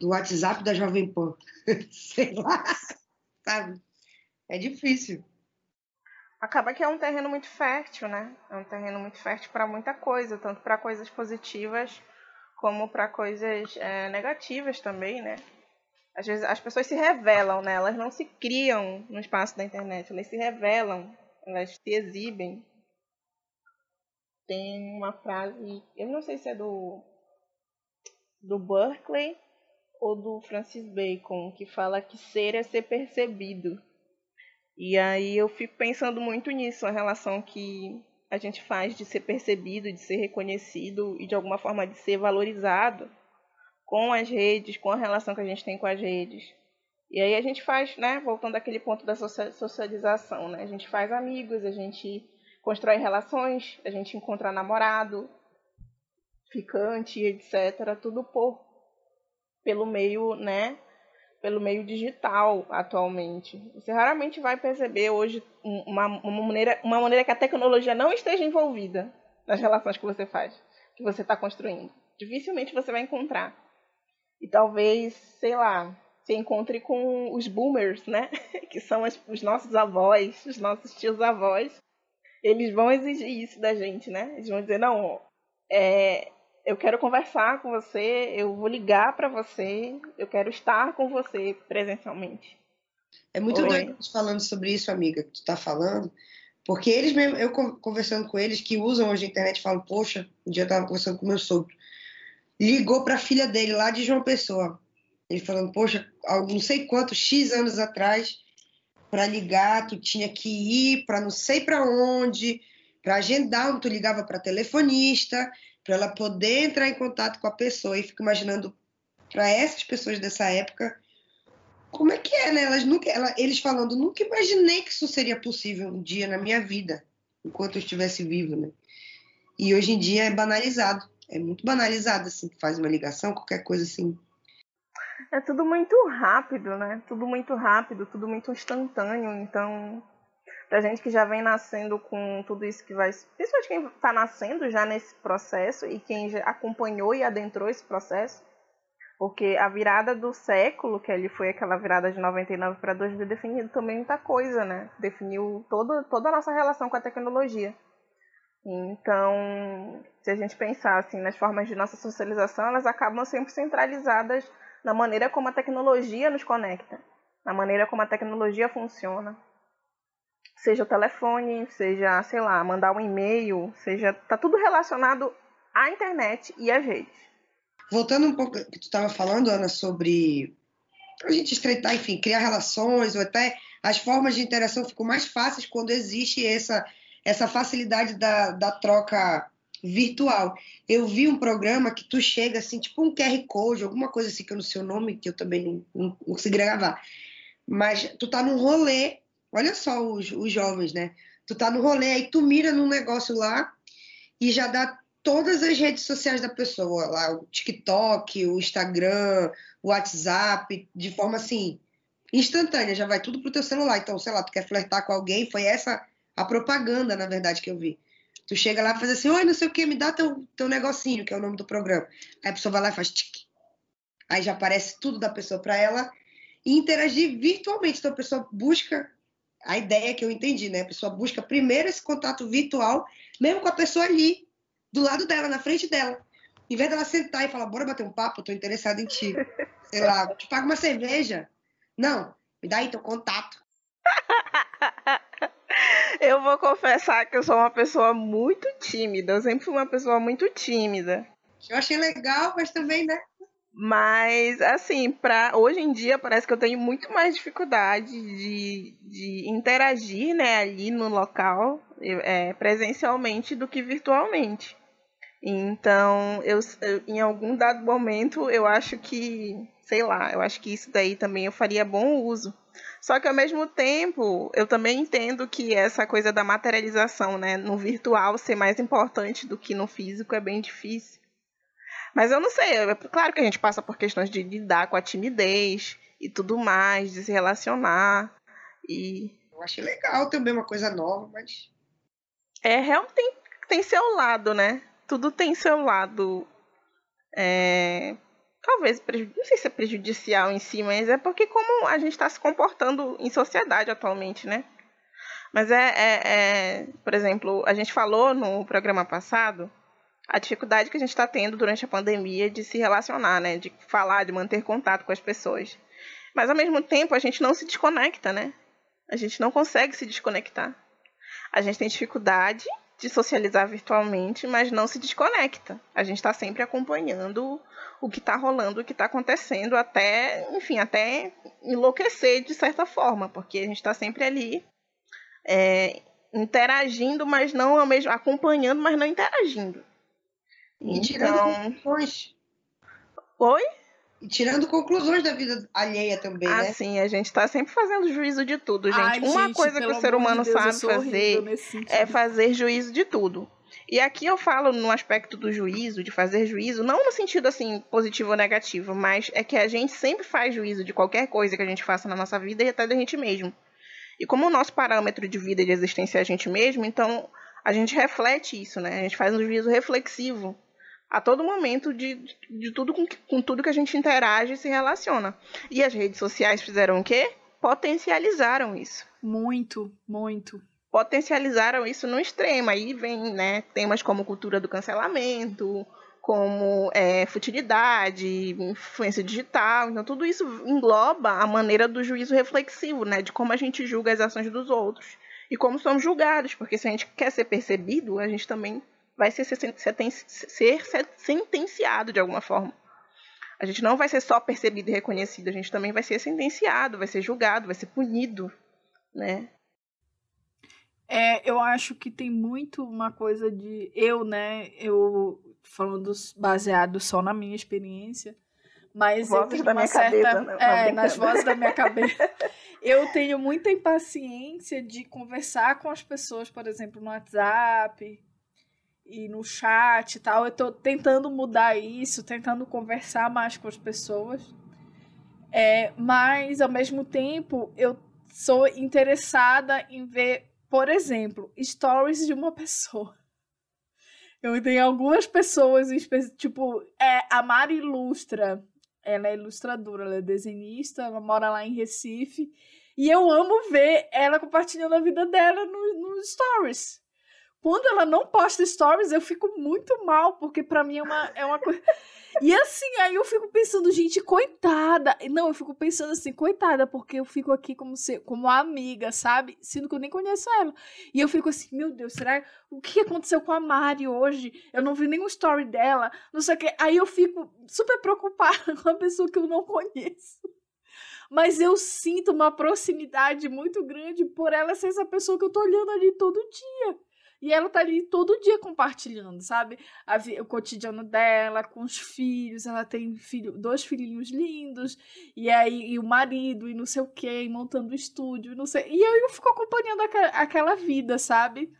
do WhatsApp da Jovem Pan. sei lá, sabe? É difícil. Acaba que é um terreno muito fértil, né? É um terreno muito fértil para muita coisa, tanto para coisas positivas como para coisas é, negativas também, né? Às vezes as pessoas se revelam, né? Elas não se criam no espaço da internet, elas se revelam, elas se exibem. Tem uma frase, eu não sei se é do do Berkeley ou do Francis Bacon, que fala que ser é ser percebido. E aí eu fico pensando muito nisso, a relação que a gente faz de ser percebido, de ser reconhecido e de alguma forma de ser valorizado com as redes, com a relação que a gente tem com as redes. E aí a gente faz, né, voltando àquele ponto da socialização, né? A gente faz amigos, a gente constrói relações, a gente encontra namorado, ficante, etc, tudo por pelo meio, né, pelo meio digital atualmente. Você raramente vai perceber hoje uma, uma, maneira, uma maneira que a tecnologia não esteja envolvida nas relações que você faz, que você está construindo. Dificilmente você vai encontrar. E talvez, sei lá, você encontre com os boomers, né? que são as, os nossos avós, os nossos tios avós. Eles vão exigir isso da gente, né? Eles vão dizer, não, é, eu quero conversar com você, eu vou ligar para você, eu quero estar com você presencialmente. É muito Oi. doido falando sobre isso, amiga, que tu tá falando, porque eles mesmo, eu conversando com eles que usam hoje a internet, falam, poxa, um dia eu tava conversando com meu sogro, ligou para a filha dele lá de João Pessoa, ele falando, poxa, não sei quantos X anos atrás, para ligar, tu tinha que ir para não sei para onde, para agendar, tu ligava para telefonista, para ela poder entrar em contato com a pessoa. E fico imaginando para essas pessoas dessa época como é que é, né? Elas nunca, ela, eles falando, nunca imaginei que isso seria possível um dia na minha vida, enquanto eu estivesse vivo, né? E hoje em dia é banalizado, é muito banalizado, assim, faz uma ligação, qualquer coisa assim. É tudo muito rápido, né? Tudo muito rápido, tudo muito instantâneo, então pra gente que já vem nascendo com tudo isso que vai. Principalmente quem está nascendo já nesse processo e quem já acompanhou e adentrou esse processo. Porque a virada do século, que ali foi aquela virada de 99 para 2000, definiu também muita coisa, né? Definiu todo, toda a nossa relação com a tecnologia. Então, se a gente pensar assim nas formas de nossa socialização, elas acabam sempre centralizadas na maneira como a tecnologia nos conecta, na maneira como a tecnologia funciona seja o telefone, seja, sei lá, mandar um e-mail, seja, tá tudo relacionado à internet e às redes. Voltando um pouco que tu estava falando, Ana, sobre a gente estreitar, enfim, criar relações ou até as formas de interação ficam mais fáceis quando existe essa essa facilidade da, da troca virtual. Eu vi um programa que tu chega assim, tipo um QR Code, alguma coisa assim que eu não sei o nome, que eu também não, não, não consegui gravar. Mas tu tá num rolê Olha só os, os jovens, né? Tu tá no rolê, aí tu mira num negócio lá e já dá todas as redes sociais da pessoa, lá o TikTok, o Instagram, o WhatsApp, de forma assim instantânea, já vai tudo pro teu celular. Então, sei lá, tu quer flertar com alguém, foi essa a propaganda, na verdade, que eu vi. Tu chega lá e faz assim, oi, não sei o que, me dá teu, teu negocinho, que é o nome do programa. Aí a pessoa vai lá e faz tique. Aí já aparece tudo da pessoa para ela e interagir virtualmente. Então a pessoa busca a ideia que eu entendi, né? A pessoa busca primeiro esse contato virtual, mesmo com a pessoa ali, do lado dela, na frente dela. Em vez dela sentar e falar, bora bater um papo, eu tô interessada em ti. Sei lá, te paga uma cerveja. Não, me dá aí teu contato. eu vou confessar que eu sou uma pessoa muito tímida. Eu sempre fui uma pessoa muito tímida. Eu achei legal, mas também, né? Mas, assim, pra, hoje em dia parece que eu tenho muito mais dificuldade de, de interagir né, ali no local, é, presencialmente, do que virtualmente. Então, eu, eu, em algum dado momento, eu acho que, sei lá, eu acho que isso daí também eu faria bom uso. Só que ao mesmo tempo, eu também entendo que essa coisa da materialização, né, no virtual ser mais importante do que no físico é bem difícil. Mas eu não sei, é claro que a gente passa por questões de lidar com a timidez e tudo mais, de se relacionar. E. Eu achei legal também uma coisa nova, mas. É, realmente tem, tem seu lado, né? Tudo tem seu lado. É, talvez, não sei se é prejudicial em si, mas é porque como a gente está se comportando em sociedade atualmente, né? Mas é, é, é, por exemplo, a gente falou no programa passado a dificuldade que a gente está tendo durante a pandemia de se relacionar, né? De falar, de manter contato com as pessoas. Mas ao mesmo tempo a gente não se desconecta, né? A gente não consegue se desconectar. A gente tem dificuldade de socializar virtualmente, mas não se desconecta. A gente está sempre acompanhando o que está rolando, o que está acontecendo, até, enfim, até enlouquecer de certa forma, porque a gente está sempre ali é, interagindo, mas não ao mesmo acompanhando, mas não interagindo. E tirando então... conclusões. Oi? E tirando conclusões da vida alheia também, ah, né? sim, a gente tá sempre fazendo juízo de tudo, gente. Ai, Uma gente, coisa que o ser humano de Deus, sabe fazer é fazer juízo de tudo. E aqui eu falo no aspecto do juízo, de fazer juízo, não no sentido assim positivo ou negativo, mas é que a gente sempre faz juízo de qualquer coisa que a gente faça na nossa vida e até da gente mesmo. E como o nosso parâmetro de vida e de existência é a gente mesmo, então a gente reflete isso, né? A gente faz um juízo reflexivo a todo momento de, de, de tudo com, com, tudo que a gente interage e se relaciona. E as redes sociais fizeram o quê? Potencializaram isso. Muito, muito. Potencializaram isso no extremo. Aí vem né, temas como cultura do cancelamento, como é, futilidade, influência digital. Então, tudo isso engloba a maneira do juízo reflexivo, né? De como a gente julga as ações dos outros. E como somos julgados, porque se a gente quer ser percebido, a gente também vai ser, ser, sentenciado de alguma forma. A gente não vai ser só percebido e reconhecido, a gente também vai ser sentenciado, vai ser julgado, vai ser punido, né? É, eu acho que tem muito uma coisa de eu, né? Eu falando baseado só na minha experiência, mas vozes eu da minha certa, cabeça, né? é, nas vozes da minha cabeça. eu tenho muita impaciência de conversar com as pessoas, por exemplo, no WhatsApp, e no chat e tal. Eu tô tentando mudar isso, tentando conversar mais com as pessoas. É, mas, ao mesmo tempo, eu sou interessada em ver, por exemplo, stories de uma pessoa. Eu tenho algumas pessoas, tipo, é, a Mari Ilustra. Ela é ilustradora, ela é desenhista, ela mora lá em Recife. E eu amo ver ela compartilhando a vida dela nos no stories. Quando ela não posta stories, eu fico muito mal, porque para mim é uma, é uma coisa. E assim, aí eu fico pensando, gente, coitada. Não, eu fico pensando assim, coitada, porque eu fico aqui como se, como amiga, sabe? Sendo que eu nem conheço ela. E eu fico assim, meu Deus, será o que aconteceu com a Mari hoje? Eu não vi nenhum story dela, não sei o que. Aí eu fico super preocupada com a pessoa que eu não conheço. Mas eu sinto uma proximidade muito grande por ela ser essa pessoa que eu tô olhando ali todo dia. E ela tá ali todo dia compartilhando, sabe? A, o cotidiano dela, com os filhos. Ela tem filho, dois filhinhos lindos. E aí e o marido, e não sei o quê, montando o estúdio, e não sei. E eu, eu fico acompanhando aquela, aquela vida, sabe?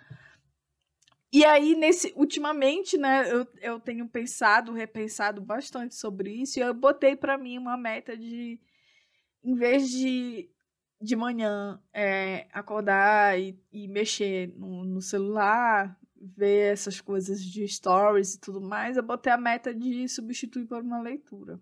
E aí, nesse, ultimamente, né, eu, eu tenho pensado, repensado bastante sobre isso, e eu botei para mim uma meta de, em vez de de manhã é, acordar e, e mexer no, no, celular, ver essas coisas de stories e tudo mais, eu botei a meta de substituir por uma leitura.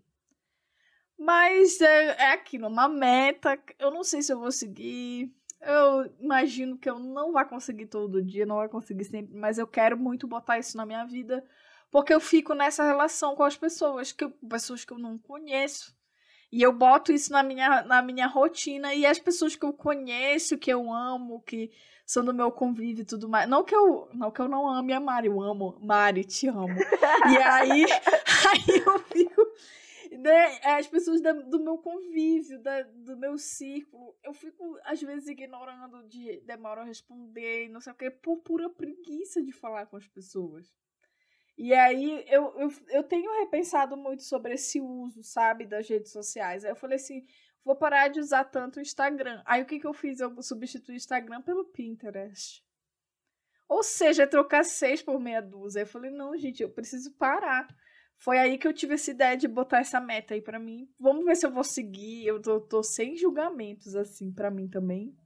Mas é, é aquilo, uma meta. Eu não sei se eu vou seguir. Eu imagino que eu não vou conseguir todo dia, não vou conseguir sempre, mas eu quero muito botar isso na minha vida, porque eu fico nessa relação com as pessoas, que pessoas que eu não conheço e eu boto isso na minha, na minha rotina e as pessoas que eu conheço, que eu amo, que são do meu convívio e tudo mais. Não que eu não, que eu não ame a Mari, eu amo. Mari, te amo. e aí, aí eu fico. Né, as pessoas da, do meu convívio, da, do meu círculo, eu fico às vezes ignorando, de demora a responder, não sei o que, por pura preguiça de falar com as pessoas. E aí eu, eu, eu tenho repensado muito sobre esse uso, sabe, das redes sociais. Aí eu falei assim, vou parar de usar tanto o Instagram. Aí o que, que eu fiz? Eu substituí o Instagram pelo Pinterest. Ou seja, trocar seis por meia dúzia. Eu falei, não, gente, eu preciso parar. foi aí que eu tive essa ideia de botar essa meta aí para mim. Vamos ver se eu vou seguir. Eu tô, tô sem julgamentos, assim, para mim também.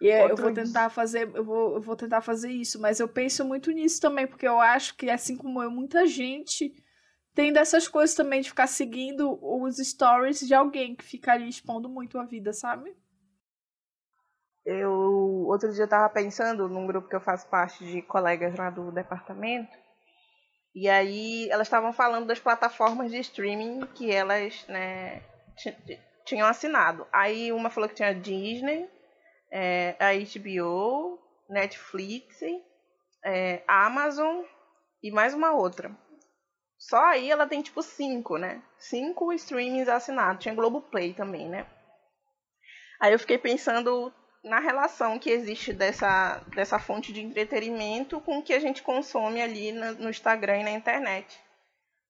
E é, eu vou tentar fazer, eu vou, eu vou tentar fazer isso, mas eu penso muito nisso também, porque eu acho que, assim como eu, muita gente tem dessas coisas também de ficar seguindo os stories de alguém que fica ali expondo muito a vida, sabe? Eu outro dia eu tava pensando num grupo que eu faço parte de colegas lá do departamento. E aí elas estavam falando das plataformas de streaming que elas, né, tinham assinado. Aí uma falou que tinha Disney, é, a HBO, Netflix, é, Amazon e mais uma outra. Só aí ela tem tipo cinco, né? Cinco streamings assinados. Tinha Globoplay também, né? Aí eu fiquei pensando na relação que existe dessa, dessa fonte de entretenimento com o que a gente consome ali no, no Instagram e na internet.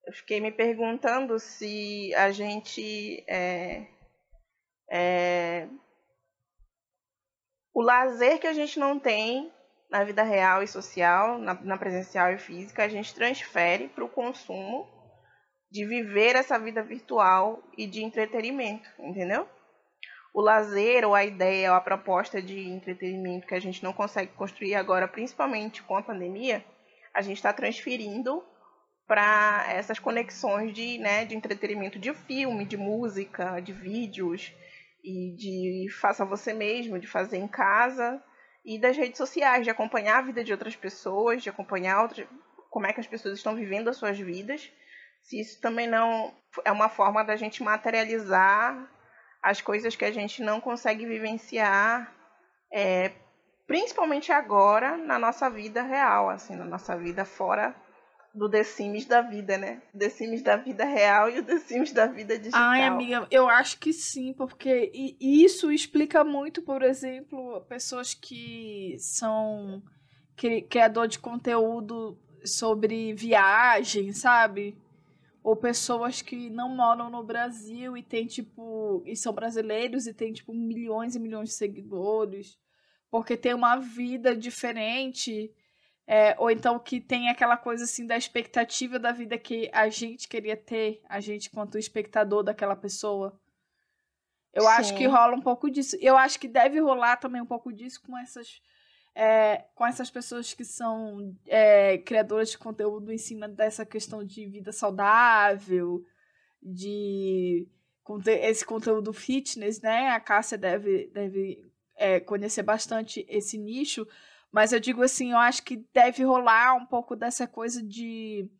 Eu fiquei me perguntando se a gente é, é, o lazer que a gente não tem na vida real e social, na, na presencial e física, a gente transfere para o consumo de viver essa vida virtual e de entretenimento, entendeu? O lazer ou a ideia ou a proposta de entretenimento que a gente não consegue construir agora, principalmente com a pandemia, a gente está transferindo para essas conexões de, né, de entretenimento de filme, de música, de vídeos e de faça você mesmo, de fazer em casa e das redes sociais, de acompanhar a vida de outras pessoas, de acompanhar outras, como é que as pessoas estão vivendo as suas vidas. Se isso também não é uma forma da gente materializar as coisas que a gente não consegue vivenciar, é, principalmente agora na nossa vida real, assim, na nossa vida fora do The Sims da vida, né? The Sims da vida real e o The Sims da vida digital. Ai, amiga, eu acho que sim, porque isso explica muito, por exemplo, pessoas que são criador de conteúdo sobre viagem, sabe? Ou pessoas que não moram no Brasil e tem tipo e são brasileiros e tem tipo milhões e milhões de seguidores, porque tem uma vida diferente é, ou então que tem aquela coisa assim da expectativa da vida que a gente queria ter, a gente quanto espectador daquela pessoa. Eu Sim. acho que rola um pouco disso. Eu acho que deve rolar também um pouco disso com essas, é, com essas pessoas que são é, criadoras de conteúdo em cima dessa questão de vida saudável, de esse conteúdo fitness, né? A Cássia deve, deve é, conhecer bastante esse nicho, mas eu digo assim, eu acho que deve rolar um pouco dessa coisa de.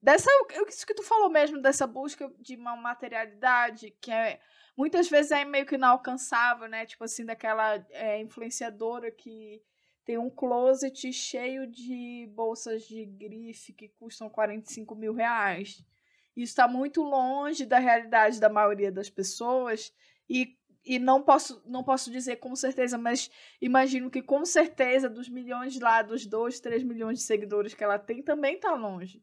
Dessa. Isso que tu falou mesmo, dessa busca de uma materialidade que é. Muitas vezes é meio que inalcançável, né? Tipo assim, daquela é, influenciadora que tem um closet cheio de bolsas de grife que custam 45 mil reais. Isso está muito longe da realidade da maioria das pessoas e e não posso, não posso dizer com certeza, mas imagino que com certeza dos milhões lá, dos 2, 3 milhões de seguidores que ela tem, também tá longe.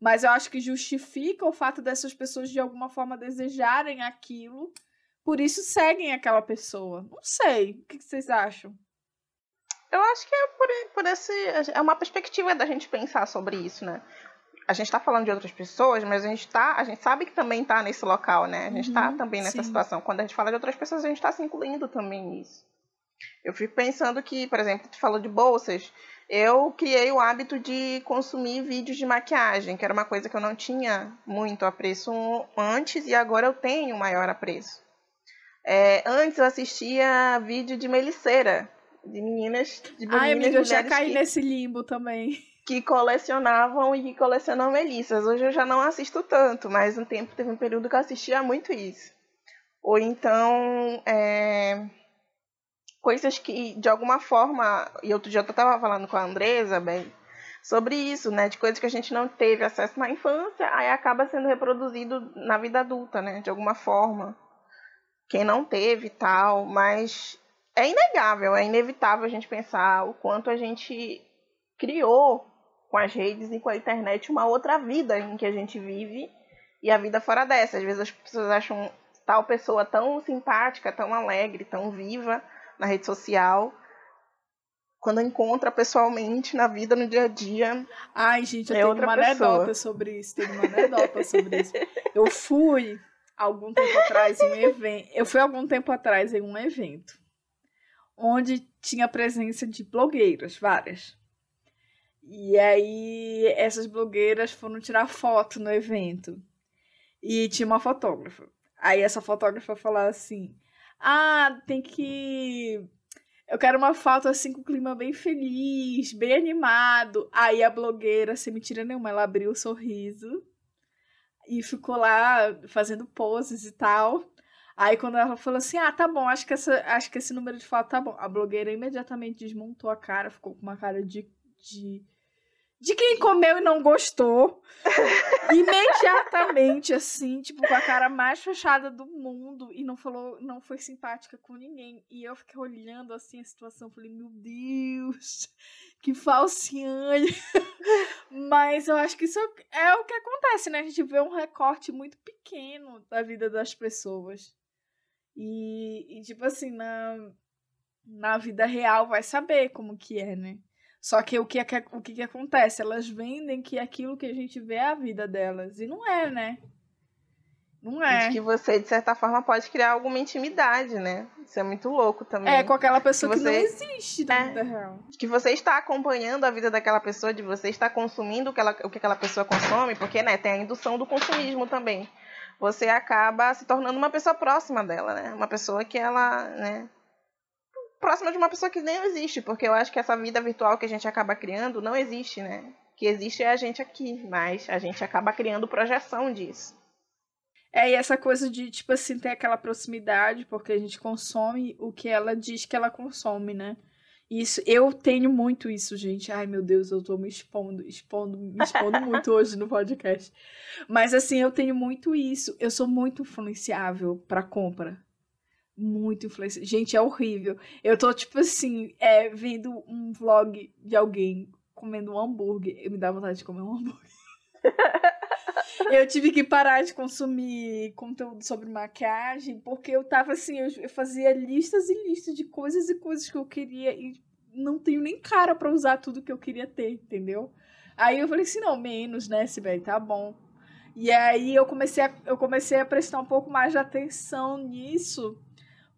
Mas eu acho que justifica o fato dessas pessoas de alguma forma desejarem aquilo, por isso seguem aquela pessoa. Não sei, o que vocês acham? Eu acho que é por, por esse. É uma perspectiva da gente pensar sobre isso, né? A gente está falando de outras pessoas, mas a gente tá, a gente sabe que também está nesse local, né? A gente está uhum, também nessa sim. situação. Quando a gente fala de outras pessoas, a gente está se incluindo também nisso. Eu fico pensando que, por exemplo, tu falou de bolsas. Eu criei o hábito de consumir vídeos de maquiagem, que era uma coisa que eu não tinha muito apreço antes e agora eu tenho maior apreço. É, antes eu assistia vídeo de meliceira, de meninas, de meninas Ai, amiga, eu já caí que... nesse limbo também que colecionavam e que colecionam melissas. Hoje eu já não assisto tanto, mas um tempo teve um período que eu assistia muito isso. Ou então é, coisas que de alguma forma, e outro dia eu estava falando com a Andresa, bem, sobre isso, né, de coisas que a gente não teve acesso na infância, aí acaba sendo reproduzido na vida adulta, né, de alguma forma. Quem não teve tal, mas é inegável, é inevitável a gente pensar o quanto a gente criou com as redes e com a internet uma outra vida em que a gente vive e a vida fora dessa. Às vezes as pessoas acham tal pessoa tão simpática, tão alegre, tão viva na rede social, quando encontra pessoalmente na vida, no dia a dia. Ai, gente, eu é tenho uma pessoa. anedota sobre isso. Tenho uma anedota sobre isso. Eu fui algum tempo atrás em um evento. Eu fui algum tempo atrás em um evento onde tinha presença de blogueiras, várias. E aí essas blogueiras foram tirar foto no evento. E tinha uma fotógrafa. Aí essa fotógrafa falou assim: "Ah, tem que eu quero uma foto assim com o clima bem feliz, bem animado". Aí a blogueira, sem mentira nenhuma, ela abriu o um sorriso e ficou lá fazendo poses e tal. Aí quando ela falou assim, ah, tá bom, acho que, essa, acho que esse número de foto tá bom. A blogueira imediatamente desmontou a cara, ficou com uma cara de, de de quem comeu e não gostou. imediatamente, assim, tipo, com a cara mais fechada do mundo e não falou, não foi simpática com ninguém. E eu fiquei olhando assim a situação, falei, meu Deus, que falciane. Mas eu acho que isso é o que acontece, né? A gente vê um recorte muito pequeno da vida das pessoas. E, e tipo assim, na, na vida real vai saber como que é, né? Só que o que, é o que, que acontece? Elas vendem que aquilo que a gente vê é a vida delas. E não é, né? Não é. De que você, de certa forma, pode criar alguma intimidade, né? Isso é muito louco também. É, com aquela pessoa que, você... que não existe na é. vida real. Que você está acompanhando a vida daquela pessoa, de você estar consumindo o que, ela, o que aquela pessoa consome, porque, né, tem a indução do consumismo também. Você acaba se tornando uma pessoa próxima dela, né? Uma pessoa que ela, né, próxima de uma pessoa que nem existe, porque eu acho que essa vida virtual que a gente acaba criando não existe, né? O que existe é a gente aqui, mas a gente acaba criando projeção disso. É, e essa coisa de, tipo assim, ter aquela proximidade, porque a gente consome o que ela diz que ela consome, né? Isso, eu tenho muito isso, gente. Ai, meu Deus, eu tô me expondo, expondo, me expondo muito hoje no podcast. Mas assim, eu tenho muito isso. Eu sou muito influenciável para compra muito influência. Gente, é horrível. Eu tô, tipo assim, é, vendo um vlog de alguém comendo um hambúrguer. Eu me dá vontade de comer um hambúrguer. eu tive que parar de consumir conteúdo sobre maquiagem, porque eu tava assim, eu fazia listas e listas de coisas e coisas que eu queria e não tenho nem cara para usar tudo que eu queria ter, entendeu? Aí eu falei assim, não, menos, né, Sibeli, tá bom. E aí eu comecei a, eu comecei a prestar um pouco mais de atenção nisso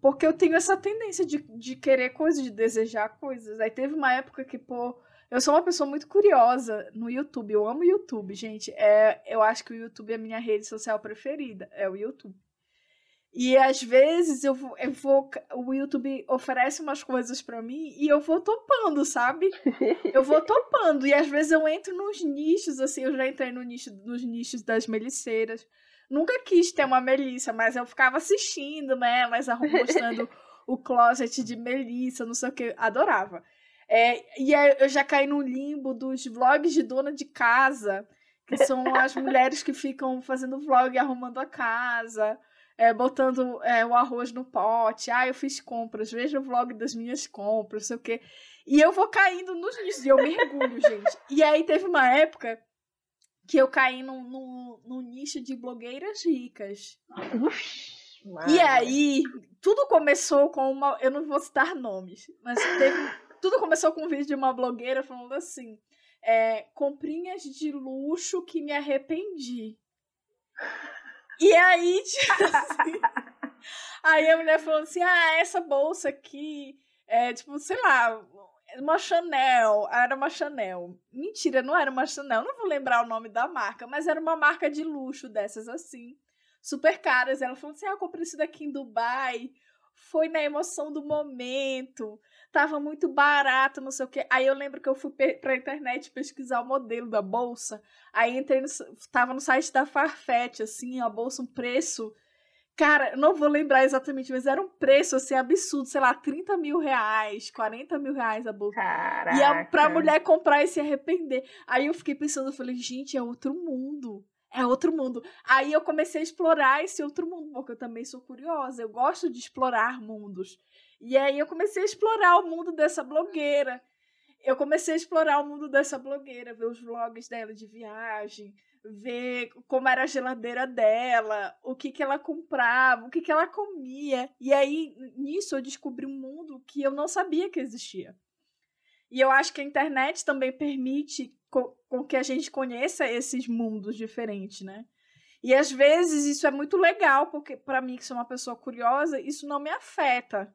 porque eu tenho essa tendência de, de querer coisas, de desejar coisas. Aí teve uma época que, pô, eu sou uma pessoa muito curiosa no YouTube. Eu amo o YouTube, gente. É, eu acho que o YouTube é a minha rede social preferida. É o YouTube. E às vezes eu vou, eu vou o YouTube oferece umas coisas para mim e eu vou topando, sabe? Eu vou topando e às vezes eu entro nos nichos assim, eu já entrei no nicho nos nichos das meliceiras nunca quis ter uma Melissa, mas eu ficava assistindo, né? Elas mostrando o closet de Melissa, não sei o que, adorava. É, e aí eu já caí no limbo dos vlogs de dona de casa, que são as mulheres que ficam fazendo vlog arrumando a casa, é, botando é, o arroz no pote. Ah, eu fiz compras, veja o vlog das minhas compras, não sei o quê. E eu vou caindo nos nichos, e eu mergulho, gente. E aí teve uma época que eu caí no, no, nicho de blogueiras ricas. e aí, tudo começou com uma. Eu não vou citar nomes, mas teve, tudo começou com um vídeo de uma blogueira falando assim: é, comprinhas de luxo que me arrependi. E aí, tipo assim, aí a mulher falou assim: ah, essa bolsa aqui, é tipo, sei lá, uma Chanel, era uma Chanel. Mentira, não era uma Chanel, não vou lembrar o nome da marca, mas era uma marca de luxo dessas assim, super caras. Ela falou assim: ah, eu comprei isso daqui em Dubai, foi na emoção do momento, tava muito barato, não sei o que. Aí eu lembro que eu fui pra internet pesquisar o modelo da bolsa, aí entrei no, tava no site da Farfetch, assim, a bolsa, um preço Cara, não vou lembrar exatamente, mas era um preço assim absurdo, sei lá, 30 mil reais, 40 mil reais a bolsa. Caraca. E a, pra mulher comprar e se arrepender. Aí eu fiquei pensando, eu falei, gente, é outro mundo. É outro mundo. Aí eu comecei a explorar esse outro mundo, porque eu também sou curiosa, eu gosto de explorar mundos. E aí eu comecei a explorar o mundo dessa blogueira. Eu comecei a explorar o mundo dessa blogueira, ver os vlogs dela de viagem, ver como era a geladeira dela, o que, que ela comprava, o que, que ela comia. E aí, nisso, eu descobri um mundo que eu não sabia que existia. E eu acho que a internet também permite com, com que a gente conheça esses mundos diferentes, né? E às vezes isso é muito legal, porque para mim, que sou uma pessoa curiosa, isso não me afeta.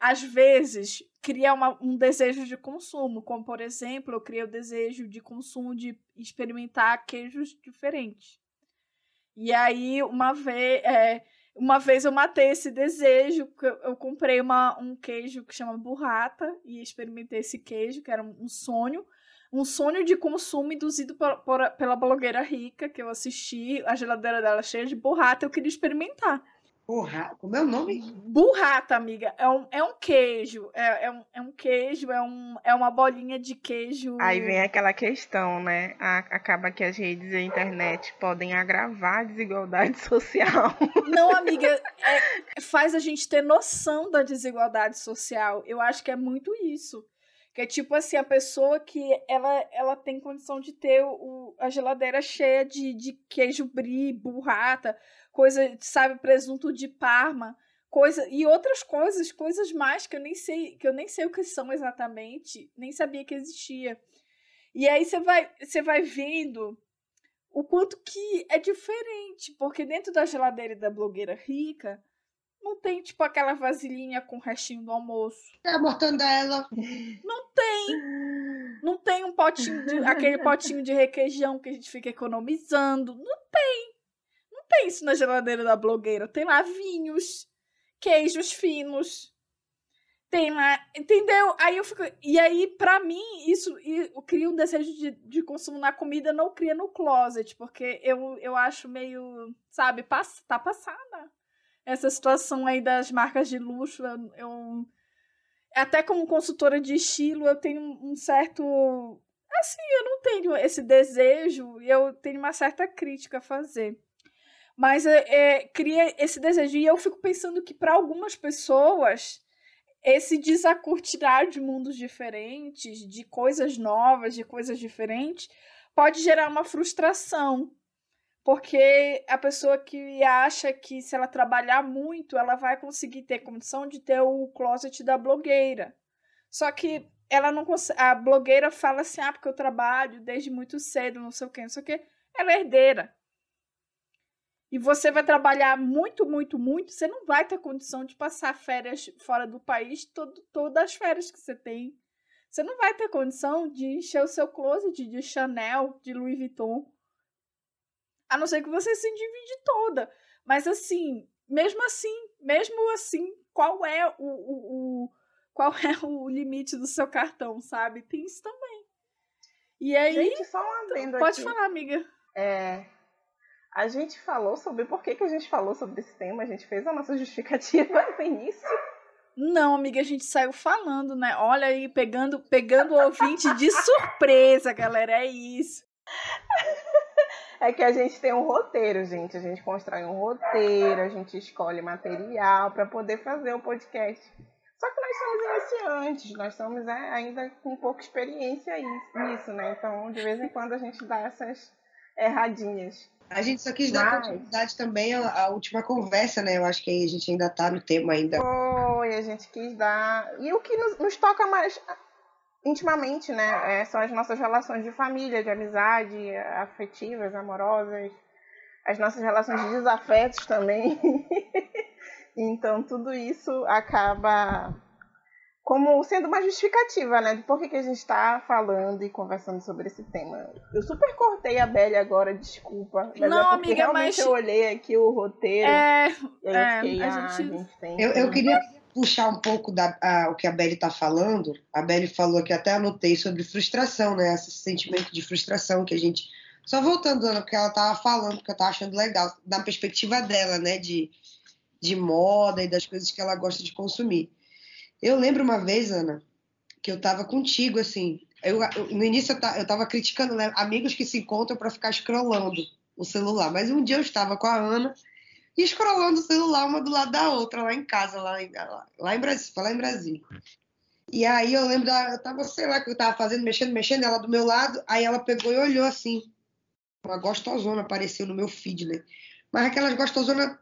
Às vezes, cria uma, um desejo de consumo, como por exemplo, eu criei o desejo de consumo de experimentar queijos diferentes. E aí, uma vez, é, uma vez eu matei esse desejo, eu, eu comprei uma, um queijo que chama burrata e experimentei esse queijo, que era um, um sonho um sonho de consumo induzido por, por, pela blogueira rica que eu assisti, a geladeira dela cheia de burrata, eu queria experimentar. Burrata? Como é o nome? Burrata, amiga. É um, é um queijo. É, é, um, é um queijo, é, um, é uma bolinha de queijo. Aí vem aquela questão, né? A, acaba que as redes e a internet podem agravar a desigualdade social. Não, amiga, é, faz a gente ter noção da desigualdade social. Eu acho que é muito isso. Que é tipo assim, a pessoa que ela, ela tem condição de ter o, a geladeira cheia de, de queijo brie, burrata, coisa, sabe, presunto de parma, coisa e outras coisas, coisas mais que eu nem sei, que eu nem sei o que são exatamente, nem sabia que existia. E aí você vai, você vai vendo o quanto que é diferente, porque dentro da geladeira da blogueira rica, não tem, tipo, aquela vasilhinha com o restinho do almoço. É a mortandela. Não tem. Não tem um potinho, de, aquele potinho de requeijão que a gente fica economizando. Não tem. Não tem isso na geladeira da blogueira. Tem lá vinhos, queijos finos. Tem lá, entendeu? Aí eu fico. E aí, pra mim, isso eu cria um desejo de, de consumo na comida, não cria no closet, porque eu, eu acho meio, sabe, pass, tá passada essa situação aí das marcas de luxo. Eu, eu, até como consultora de estilo, eu tenho um certo. Assim, eu não tenho esse desejo e eu tenho uma certa crítica a fazer. Mas é, é, cria esse desejo. E eu fico pensando que para algumas pessoas, esse desacortinar de mundos diferentes, de coisas novas, de coisas diferentes, pode gerar uma frustração. Porque a pessoa que acha que se ela trabalhar muito, ela vai conseguir ter condição de ter o closet da blogueira. Só que ela não consegue. A blogueira fala assim: ah, porque eu trabalho desde muito cedo, não sei o quê, não sei o quê. Ela é herdeira. E você vai trabalhar muito, muito, muito, você não vai ter condição de passar férias fora do país, todo, todas as férias que você tem. Você não vai ter condição de encher o seu closet de Chanel, de Louis Vuitton. A não ser que você se divide toda. Mas assim, mesmo assim, mesmo assim, qual é o, o, o qual é o limite do seu cartão, sabe? Tem isso também. E aí. Gente, só um adendo Pode aqui. falar, amiga. É. A gente falou sobre por que, que a gente falou sobre esse tema, a gente fez a nossa justificativa no início. Não, amiga, a gente saiu falando, né? Olha aí, pegando, pegando o ouvinte de surpresa, galera. É isso. É que a gente tem um roteiro, gente. A gente constrói um roteiro, a gente escolhe material para poder fazer o podcast. Só que nós somos iniciantes, nós somos é, ainda com pouca experiência nisso, né? Então, de vez em quando a gente dá essas erradinhas. A gente só quis dar Mas... continuidade também à, última conversa, né? Eu acho que a gente ainda tá no tema ainda. Foi, a gente quis dar. E o que nos, nos toca mais intimamente, né? É, são as nossas relações de família, de amizade, afetivas, amorosas, as nossas relações de desafetos também. então, tudo isso acaba como sendo uma justificativa, né? De por que, que a gente está falando e conversando sobre esse tema. Eu super cortei a Belle agora, desculpa. Mas Não, é porque amiga, realmente mas- eu olhei aqui o roteiro É, e aí eu é, fiquei, a ah, gente- a gente tem Eu, que- eu queria puxar um pouco da, a- o que a Belle está falando. A Belle falou que até anotei sobre frustração, né? Esse sentimento de frustração que a gente. Só voltando, Ana, porque ela estava falando, porque eu estava achando legal, da perspectiva dela, né? De, de moda e das coisas que ela gosta de consumir. Eu lembro uma vez, Ana, que eu estava contigo, assim. Eu, eu- no início eu ta- eu estava criticando né, amigos que se encontram para ficar scrollando o celular. Mas um dia eu estava com a Ana e scrollando o celular uma do lado da outra, lá em casa, lá em, lá, lá em Brasília, lá em Brasília. E aí eu lembro, da, eu tava, sei lá, que eu tava fazendo, mexendo, mexendo, ela do meu lado, aí ela pegou e olhou assim. Uma gostosona apareceu no meu feed, né? Mas aquelas gostosonas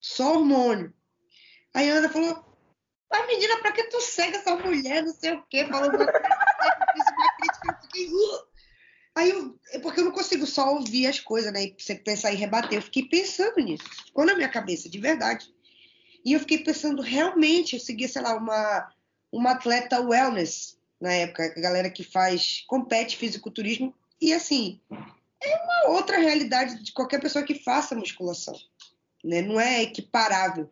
só hormônio. Aí a Ana falou, A menina, pra que tu cega essa mulher, não sei o quê, falando coisa, fiz uma crítica, eu fiquei. Uh! Aí eu, é porque eu não consigo só ouvir as coisas, né? E você pensar em rebater. Eu fiquei pensando nisso. Ficou na minha cabeça, de verdade. E eu fiquei pensando, realmente, eu segui, sei lá, uma, uma atleta wellness na época, a galera que faz, compete fisiculturismo. E assim, é uma outra realidade de qualquer pessoa que faça musculação. Né? Não é equiparável.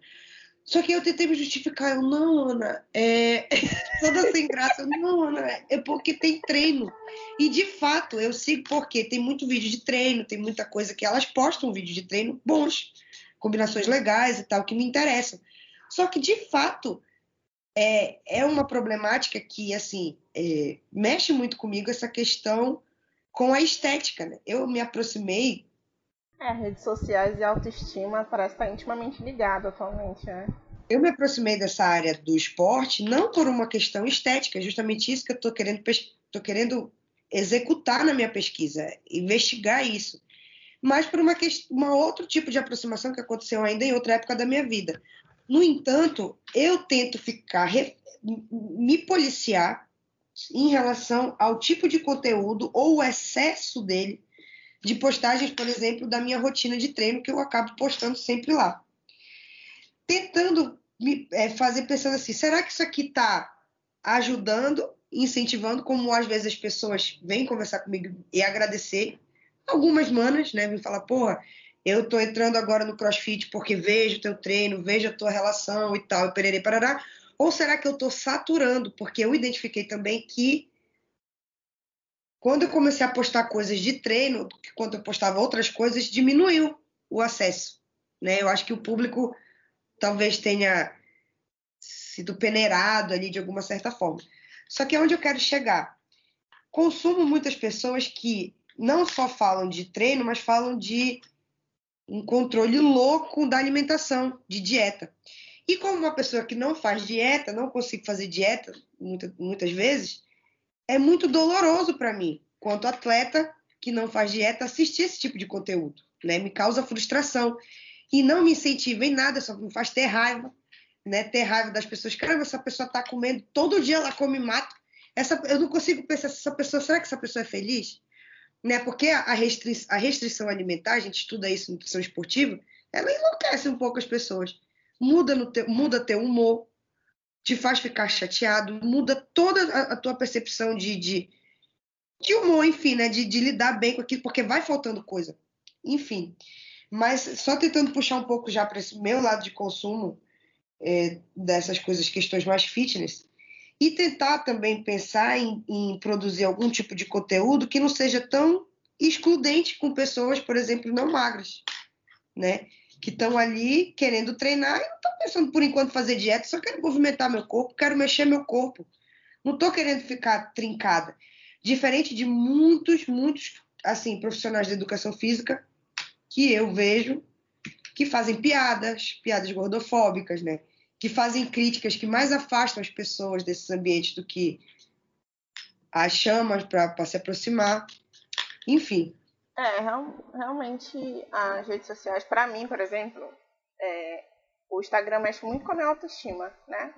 Só que eu tentei me justificar, eu, não, Ana, é... toda sem graça, eu, não, Ana, é porque tem treino. E de fato, eu sigo porque tem muito vídeo de treino, tem muita coisa que elas postam vídeo de treino bons, combinações legais e tal, que me interessam. Só que de fato, é, é uma problemática que, assim, é, mexe muito comigo essa questão com a estética, né? Eu me aproximei é, redes sociais e autoestima parece estar intimamente ligado atualmente, né? Eu me aproximei dessa área do esporte não por uma questão estética, é justamente isso que eu estou querendo, tô querendo executar na minha pesquisa, investigar isso, mas por uma, uma outro tipo de aproximação que aconteceu ainda em outra época da minha vida. No entanto, eu tento ficar, me policiar em relação ao tipo de conteúdo ou o excesso dele de postagens, por exemplo, da minha rotina de treino, que eu acabo postando sempre lá. Tentando me é, fazer pensando assim, será que isso aqui está ajudando, incentivando, como às vezes as pessoas vêm conversar comigo e agradecer. Algumas manas, né, vêm falar, porra, eu tô entrando agora no CrossFit porque vejo teu treino, vejo a tua relação e tal, e pererê, parará. Ou será que eu tô saturando? Porque eu identifiquei também que quando eu comecei a postar coisas de treino, quando eu postava outras coisas, diminuiu o acesso. Né? Eu acho que o público talvez tenha sido peneirado ali de alguma certa forma. Só que é onde eu quero chegar. Consumo muitas pessoas que não só falam de treino, mas falam de um controle louco da alimentação, de dieta. E como uma pessoa que não faz dieta, não consigo fazer dieta muita, muitas vezes, é muito doloroso para mim, quanto atleta que não faz dieta, assistir esse tipo de conteúdo, né? Me causa frustração e não me incentiva em nada, só me faz ter raiva, né? Ter raiva das pessoas. Caramba, essa pessoa está comendo todo dia, ela come mato. Essa, eu não consigo pensar essa pessoa, será que essa pessoa é feliz? Né? Porque a, restri a restrição alimentar, a gente estuda isso em nutrição esportiva, ela enlouquece um pouco as pessoas. Muda, no te, muda teu humor, te faz ficar chateado, muda toda a, tua percepção de, de, de, humor, enfim, né? De, de lidar bem com aquilo, porque vai faltando coisa. Enfim. Mas só tentando puxar um pouco já para esse meu lado de consumo é, dessas coisas, questões mais fitness, e tentar também pensar em, em, produzir algum tipo de conteúdo que não seja tão excludente com pessoas, por exemplo, não magras, né? Que estão ali querendo treinar e não estão pensando por enquanto fazer dieta, só quero movimentar meu corpo, quero mexer meu corpo. Não estou querendo ficar trincada. Diferente de muitos, muitos assim, profissionais de educação física que eu vejo que fazem piadas, piadas gordofóbicas, né? Que fazem críticas que mais afastam as pessoas desses ambientes do que as chamas para se aproximar. Enfim, é, real, realmente as redes sociais, para mim, por exemplo, é, o Instagram mexe muito com a minha autoestima, né?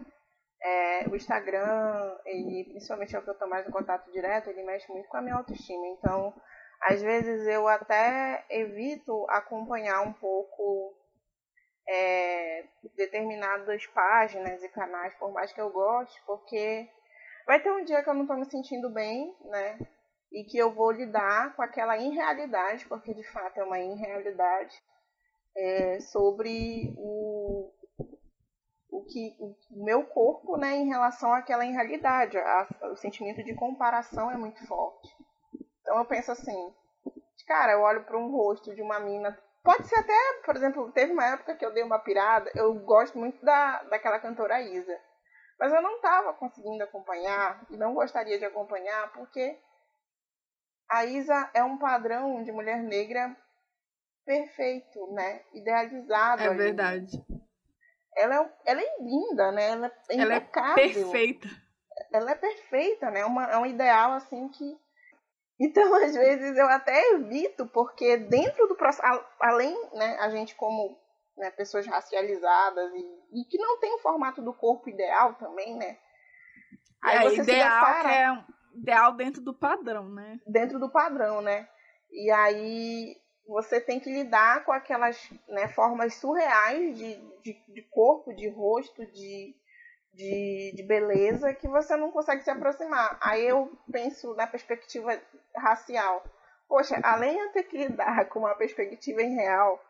É, o Instagram, ele, principalmente é o que eu estou mais em contato direto, ele mexe muito com a minha autoestima. Então, às vezes eu até evito acompanhar um pouco é, determinadas páginas e canais, por mais que eu goste, porque vai ter um dia que eu não estou me sentindo bem, né? E que eu vou lidar com aquela irrealidade, porque de fato é uma irrealidade, é, sobre o, o que o meu corpo né, em relação àquela irrealidade. A, o sentimento de comparação é muito forte. Então eu penso assim, cara, eu olho para um rosto de uma mina. Pode ser até, por exemplo, teve uma época que eu dei uma pirada, eu gosto muito da, daquela cantora Isa. Mas eu não estava conseguindo acompanhar e não gostaria de acompanhar porque a Isa é um padrão de mulher negra perfeito, né? Idealizado. É ali. verdade. Ela é, ela é linda, né? Ela é ela impecável. É perfeita. Ela é perfeita, né? Uma, é um ideal assim que. Então, às vezes, eu até evito, porque dentro do processo, além, né, a gente como né, pessoas racializadas e, e que não tem o formato do corpo ideal também, né? Aí é, você ideal se é ideal dentro do padrão, né? Dentro do padrão, né? E aí você tem que lidar com aquelas né, formas surreais de, de, de corpo, de rosto, de, de, de, beleza que você não consegue se aproximar. Aí eu penso na perspectiva racial. Poxa, além de eu ter que lidar com uma perspectiva em real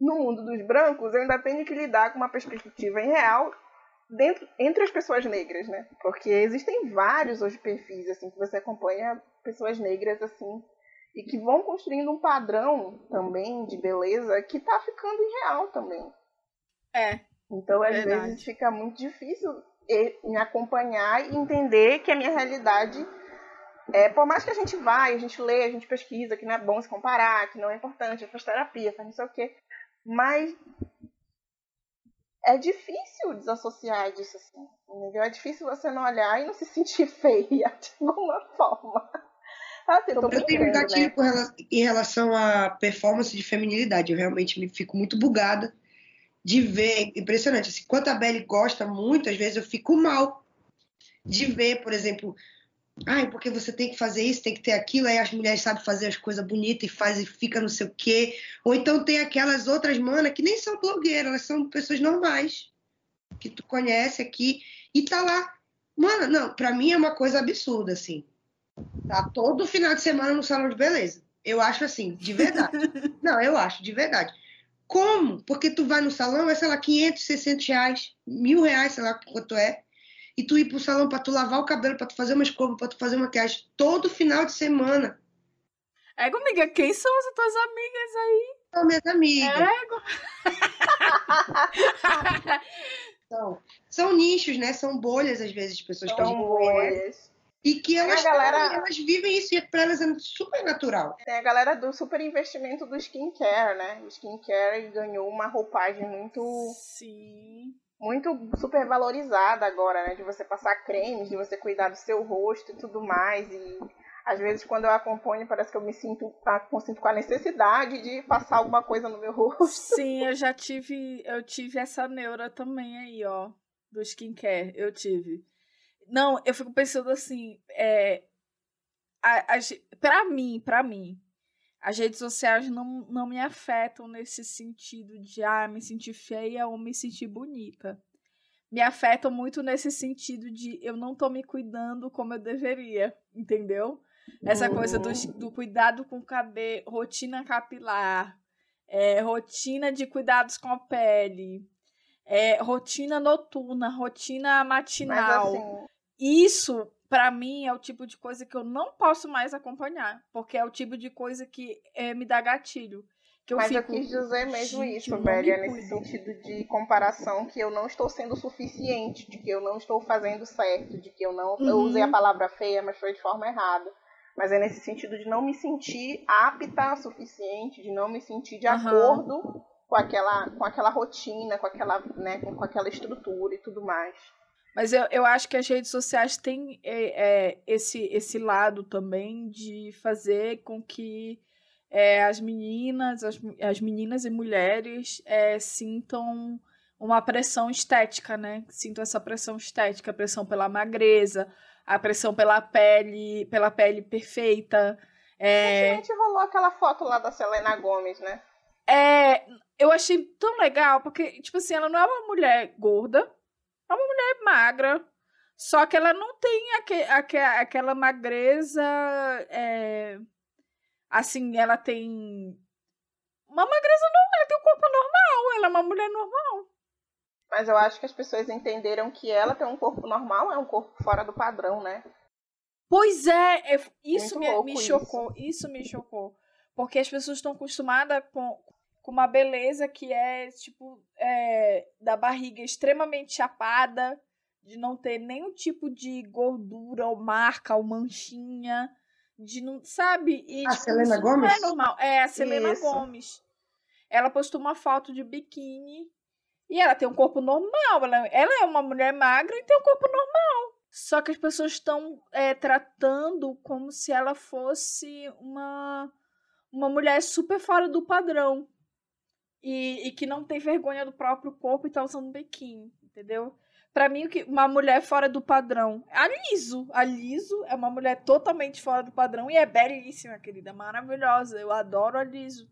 no mundo dos brancos, eu ainda tenho que lidar com uma perspectiva em real dentro, entre as pessoas negras, né? Porque existem vários hoje perfis assim que você acompanha pessoas negras assim e que vão construindo um padrão também de beleza que tá ficando irreal também. É. Então, às verdade. vezes, fica muito difícil me acompanhar e entender que a minha realidade é, por mais que a gente vá, a gente lê, a gente pesquisa, que não é bom se comparar, que não é importante, faz terapia, faz não sei o quê, mas é difícil desassociar disso assim, entendeu? É difícil você não olhar e não se sentir feia de alguma forma. Assim, eu, tenho um gatilho né? em relação à performance de feminilidade. Eu realmente me fico muito bugada de ver, impressionante. Assim, quanto a Belly gosta muito, às vezes eu fico mal de ver, por exemplo, ai, porque você tem que fazer isso, tem que ter aquilo, aí as mulheres sabem fazer as coisas bonitas e faz e fica não sei o quê. Ou então tem aquelas outras manas que nem são blogueiras, elas são pessoas normais, que tu conhece aqui, e tá lá. Mano, não, pra mim é uma coisa absurda, assim. Tá todo final de semana no salão de beleza. Eu acho assim, de verdade. Não, eu acho, de verdade. Como? Porque tu vai no salão, é, sei lá, 500, 600 reais, mil reais, sei lá quanto é. E tu ir pro salão pra tu lavar o cabelo, pra tu fazer uma escova, pra tu fazer uma maquiagem todo final de semana. Ego, amiga, quem são as tuas amigas aí? São minhas amigas. Ego. são, são nichos, né? São bolhas, às vezes, de pessoas são bolhas. E que elas, galera... elas vivem isso e para elas é super natural. Tem a galera do super investimento do skincare, né? O skincare ganhou uma roupagem muito. Sim. Muito super valorizada agora, né? De você passar cremes, de você cuidar do seu rosto e tudo mais. E às vezes quando eu acompanho, parece que eu me sinto, me sinto com a necessidade de passar alguma coisa no meu rosto. Sim, eu já tive, eu tive essa neura também aí, ó, do skincare. Eu tive. Não, eu fico pensando assim, é, a, a, pra mim, pra mim, as redes sociais não, não me afetam nesse sentido de ah, me sentir feia ou me sentir bonita. Me afetam muito nesse sentido de eu não tô me cuidando como eu deveria, entendeu? Essa coisa do, do cuidado com o cabelo, rotina capilar, é, rotina de cuidados com a pele, é, rotina noturna, rotina matinal. Assim, isso, para mim, é o tipo de coisa que eu não posso mais acompanhar. Porque é o tipo de coisa que é, me dá gatilho. Que eu Mas fico, eu quis dizer mesmo isso, Bélia, nesse sentido de comparação, que eu não estou sendo suficiente, de que eu não estou fazendo certo, de que eu não. Uhum. Eu usei a palavra feia, mas foi de forma errada. Mas é nesse sentido de não me sentir apta o suficiente, de não me sentir de uhum. acordo com aquela, com aquela rotina, com aquela, né, com aquela estrutura e tudo mais. Mas eu, eu acho que as redes sociais têm é, é, esse, esse lado também de fazer com que é, as meninas, as, as meninas e mulheres é, sintam uma pressão estética, né? Sintam essa pressão estética, a pressão pela magreza, a pressão pela pele, pela pele perfeita. É... Recentemente rolou aquela foto lá da Selena Gomes, né? É, eu achei tão legal, porque, tipo assim, ela não é uma mulher gorda, é uma mulher magra, só que ela não tem aque, aque, aquela magreza. É, assim, ela tem. Uma magreza normal, ela tem um corpo normal, ela é uma mulher normal. Mas eu acho que as pessoas entenderam que ela tem um corpo normal, é um corpo fora do padrão, né? Pois é, isso me, me, chocou, isso. isso me chocou. Porque as pessoas estão acostumadas com, com uma beleza que é, tipo, é, da barriga extremamente chapada, de não ter nenhum tipo de gordura ou marca ou manchinha, de não, sabe? E, a tipo, Selena Gomes? Não é normal. É, a Selena isso. Gomes. Ela postou uma foto de biquíni e ela tem um corpo normal. Ela, ela é uma mulher magra e tem um corpo normal. Só que as pessoas estão é, tratando como se ela fosse uma, uma mulher super fora do padrão. E, e que não tem vergonha do próprio corpo e tá usando biquíni, entendeu? Para mim, uma mulher fora do padrão. A Liso. A Liso é uma mulher totalmente fora do padrão e é belíssima, querida. Maravilhosa. Eu adoro a Liso.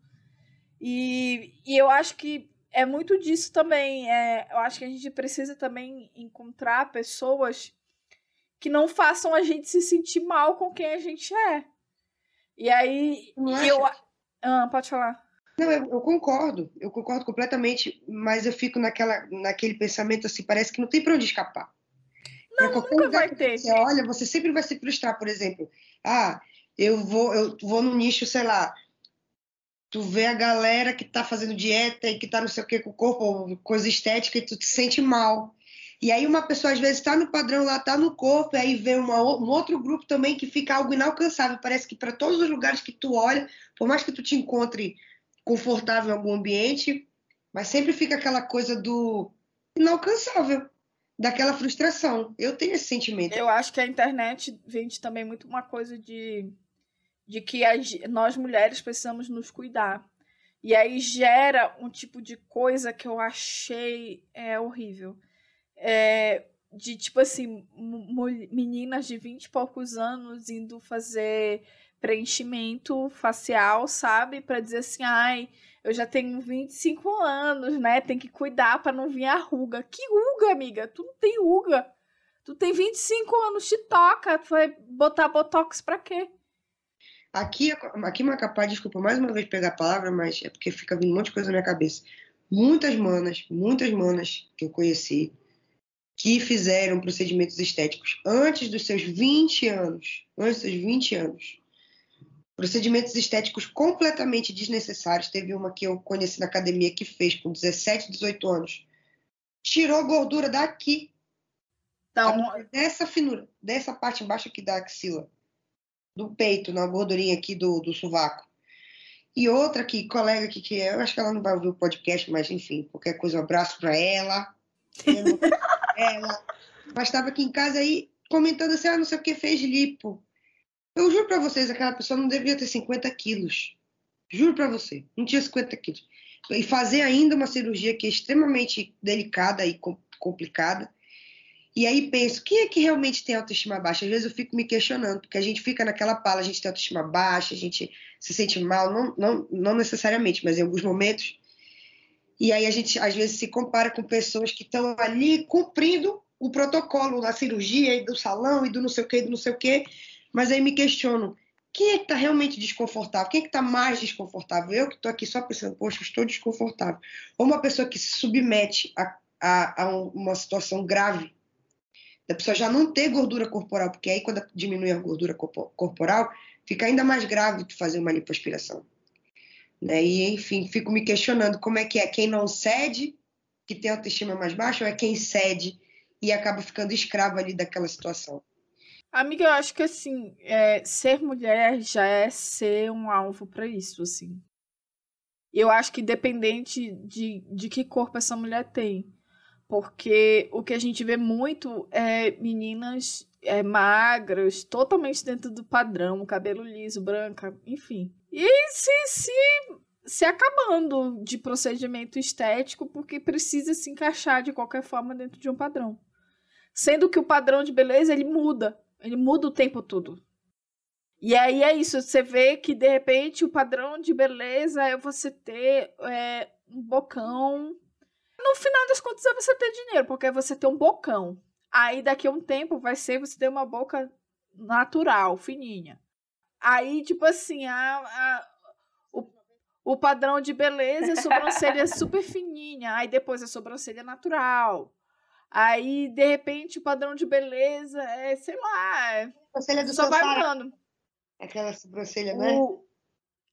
E, e eu acho que é muito disso também. É, eu acho que a gente precisa também encontrar pessoas que não façam a gente se sentir mal com quem a gente é. E aí. eu... Ah, pode falar. Não, eu, eu, concordo, eu concordo completamente, mas eu fico naquela, naquele pensamento assim, parece que não tem para onde escapar. Não, nunca vai ter. Você olha, você sempre vai se frustrar, por exemplo. Ah, eu vou, eu vou no nicho, sei lá, tu vê a galera que tá fazendo dieta e que tá não sei o que com o corpo, coisa estética, e tu te sente mal. E aí uma pessoa às vezes está no padrão lá, tá no corpo, e aí vê uma, um outro grupo também que fica algo inalcançável. Parece que para todos os lugares que tu olha, por mais que tu te encontre confortável em algum ambiente, mas sempre fica aquela coisa do inalcançável, daquela frustração. Eu tenho esse sentimento. Eu acho que a internet vende também muito uma coisa de, de que as, nós mulheres precisamos nos cuidar. E aí gera um tipo de coisa que eu achei é, horrível. É, de tipo assim, meninas de vinte e poucos anos indo fazer preenchimento facial, sabe? Para dizer assim, ai, eu já tenho 25 anos, né? Tem que cuidar para não vir a ruga. Que ruga, amiga? Tu não tem ruga. Tu tem 25 anos, te toca. Tu vai botar botox para quê? Aqui, aqui Macapá, desculpa mais uma vez pegar a palavra, mas é porque fica vindo um monte de coisa na minha cabeça. Muitas manas, muitas manas que eu conheci, que fizeram procedimentos estéticos antes dos seus 20 anos, antes dos seus 20 anos, Procedimentos estéticos completamente desnecessários. Teve uma que eu conheci na academia que fez com 17, 18 anos. Tirou gordura daqui. Então, dessa finura, dessa parte embaixo aqui da axila. Do peito, na gordurinha aqui do, do sovaco. E outra aqui, colega aqui, que eu acho que ela não vai ouvir o podcast, mas enfim, qualquer coisa, um abraço para ela. ela. Mas estava aqui em casa aí comentando assim, ah, não sei o que fez lipo. Eu juro para vocês, aquela pessoa não devia ter 50 quilos. Juro para você, não tinha 50 quilos. E fazer ainda uma cirurgia que é extremamente delicada e complicada. E aí penso, quem é que realmente tem autoestima baixa? Às vezes eu fico me questionando, porque a gente fica naquela pala, a gente tem autoestima baixa, a gente se sente mal, não, não, não necessariamente, mas em alguns momentos. E aí a gente às vezes se compara com pessoas que estão ali cumprindo o protocolo da cirurgia e do salão e do não sei o que, do não sei o que, mas aí me questiono, quem é que está realmente desconfortável? Quem é que está mais desconfortável? Eu que estou aqui só pensando, poxa, estou desconfortável. Ou uma pessoa que se submete a, a, a uma situação grave, da pessoa já não ter gordura corporal, porque aí quando diminui a gordura corporal, fica ainda mais grave de fazer uma lipoaspiração. Né? E, enfim, fico me questionando como é que é quem não cede, que tem autoestima mais baixa, ou é quem cede e acaba ficando escravo ali daquela situação. Amiga, eu acho que assim, é, ser mulher já é ser um alvo para isso, assim. Eu acho que independente de, de que corpo essa mulher tem. Porque o que a gente vê muito é meninas é, magras, totalmente dentro do padrão, cabelo liso, branca, enfim. E se, se, se acabando de procedimento estético porque precisa se encaixar de qualquer forma dentro de um padrão. Sendo que o padrão de beleza ele muda ele muda o tempo todo. E aí é isso, você vê que de repente o padrão de beleza é você ter é, um bocão. No final das contas é você ter dinheiro, porque é você ter um bocão. Aí daqui a um tempo vai ser você ter uma boca natural, fininha. Aí, tipo assim, a, a o, o padrão de beleza é sobrancelha super fininha. Aí depois a sobrancelha natural. Aí, de repente, o padrão de beleza é, sei lá, é, sobrancelha do só vai mudando. Aquela sobrancelha, né? O,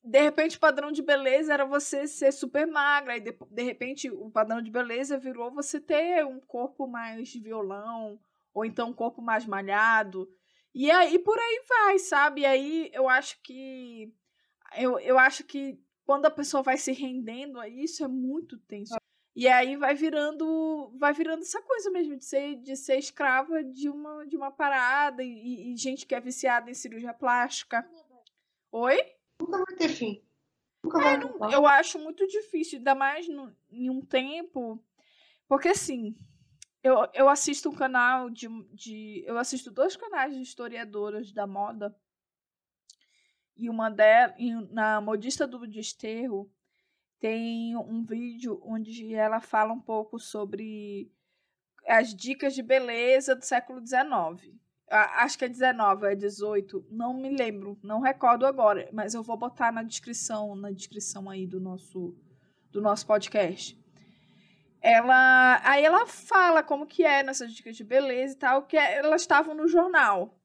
de repente, o padrão de beleza era você ser super magra. E de, de repente, o padrão de beleza virou você ter um corpo mais violão, ou então um corpo mais malhado. E aí, por aí vai, sabe? E aí, eu acho que... Eu, eu acho que quando a pessoa vai se rendendo a isso, é muito tenso. E aí vai virando, vai virando essa coisa mesmo de ser, de ser escrava de uma, de uma parada e, e gente que é viciada em cirurgia plástica. Oi? Nunca vai ter fim. É, não, eu acho muito difícil, ainda mais no, em um tempo. Porque assim, eu, eu assisto um canal de, de. Eu assisto dois canais de historiadoras da moda. E uma delas, na Modista do Desterro, tem um vídeo onde ela fala um pouco sobre as dicas de beleza do século XIX. Acho que é 19, é 18, não me lembro, não recordo agora, mas eu vou botar na descrição, na descrição aí do nosso do nosso podcast. Ela, aí ela fala como que é nessas dicas de beleza e tal, que é, elas estavam no jornal.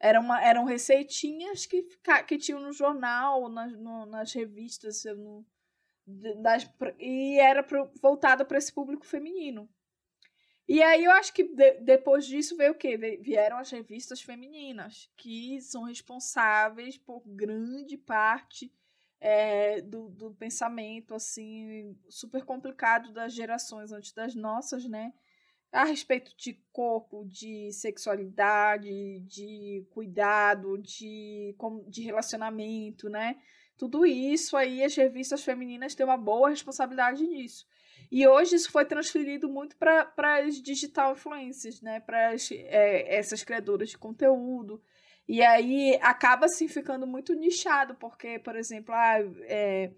Era uma, eram receitinhas que, que tinham no jornal, nas, no, nas revistas, no, das, e era pro, voltada para esse público feminino. E aí eu acho que de, depois disso veio o quê? Vieram as revistas femininas, que são responsáveis por grande parte é, do, do pensamento, assim, super complicado das gerações antes das nossas, né? A respeito de corpo, de sexualidade, de cuidado, de, de relacionamento, né? Tudo isso aí, as revistas femininas têm uma boa responsabilidade nisso. E hoje isso foi transferido muito para as digital influencers, né? Para é, essas criadoras de conteúdo. E aí acaba assim ficando muito nichado, porque, por exemplo, ah, é,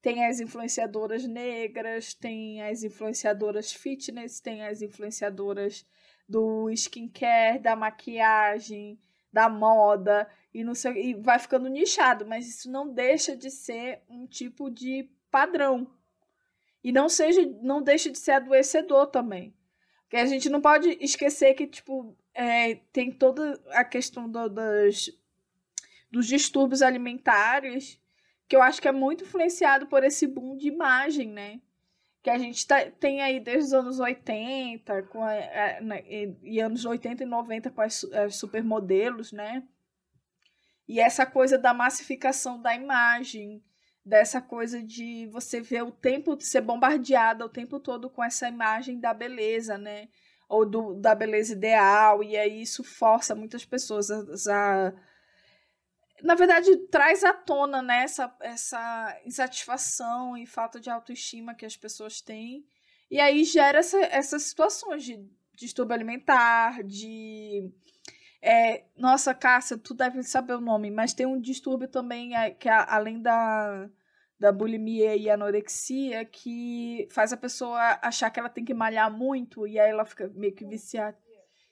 tem as influenciadoras negras, tem as influenciadoras fitness, tem as influenciadoras do skincare, da maquiagem, da moda, e, não sei, e vai ficando nichado, mas isso não deixa de ser um tipo de padrão, e não seja, não deixe de ser adoecedor também. Porque a gente não pode esquecer que, tipo, é, tem toda a questão do, dos, dos distúrbios alimentares, que eu acho que é muito influenciado por esse boom de imagem, né? Que a gente tá, tem aí desde os anos 80, com a, a, né, e, e, anos 80 e 90 com as, as supermodelos, né? E essa coisa da massificação da imagem, dessa coisa de você ver o tempo de ser bombardeada o tempo todo com essa imagem da beleza, né? Ou do, da beleza ideal, e aí isso força muitas pessoas a, a na verdade, traz à tona né, essa, essa insatisfação e falta de autoestima que as pessoas têm. E aí gera essa, essas situações de distúrbio alimentar, de é, nossa, Cássia, tu deve saber o nome, mas tem um distúrbio também é, que é, além da, da bulimia e anorexia que faz a pessoa achar que ela tem que malhar muito e aí ela fica meio que viciada.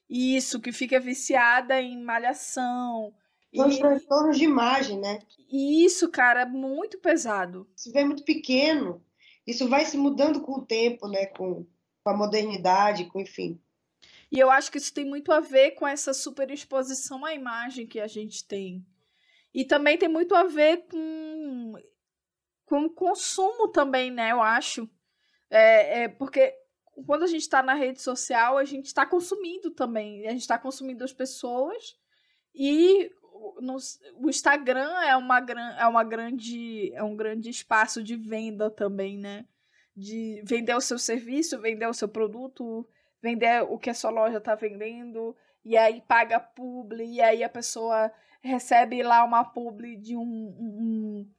Isso, que fica viciada em malhação. Os transtornos de imagem, né? Isso, cara, muito pesado. Se vê muito pequeno. Isso vai se mudando com o tempo, né? Com, com a modernidade, com enfim. E eu acho que isso tem muito a ver com essa superexposição à imagem que a gente tem. E também tem muito a ver com, com o consumo também, né? Eu acho. É, é porque quando a gente está na rede social, a gente está consumindo também. A gente está consumindo as pessoas e no, o Instagram é uma, é uma grande é um grande espaço de venda também, né? De vender o seu serviço, vender o seu produto, vender o que a sua loja está vendendo, e aí paga publi, e aí a pessoa recebe lá uma publi de um, um,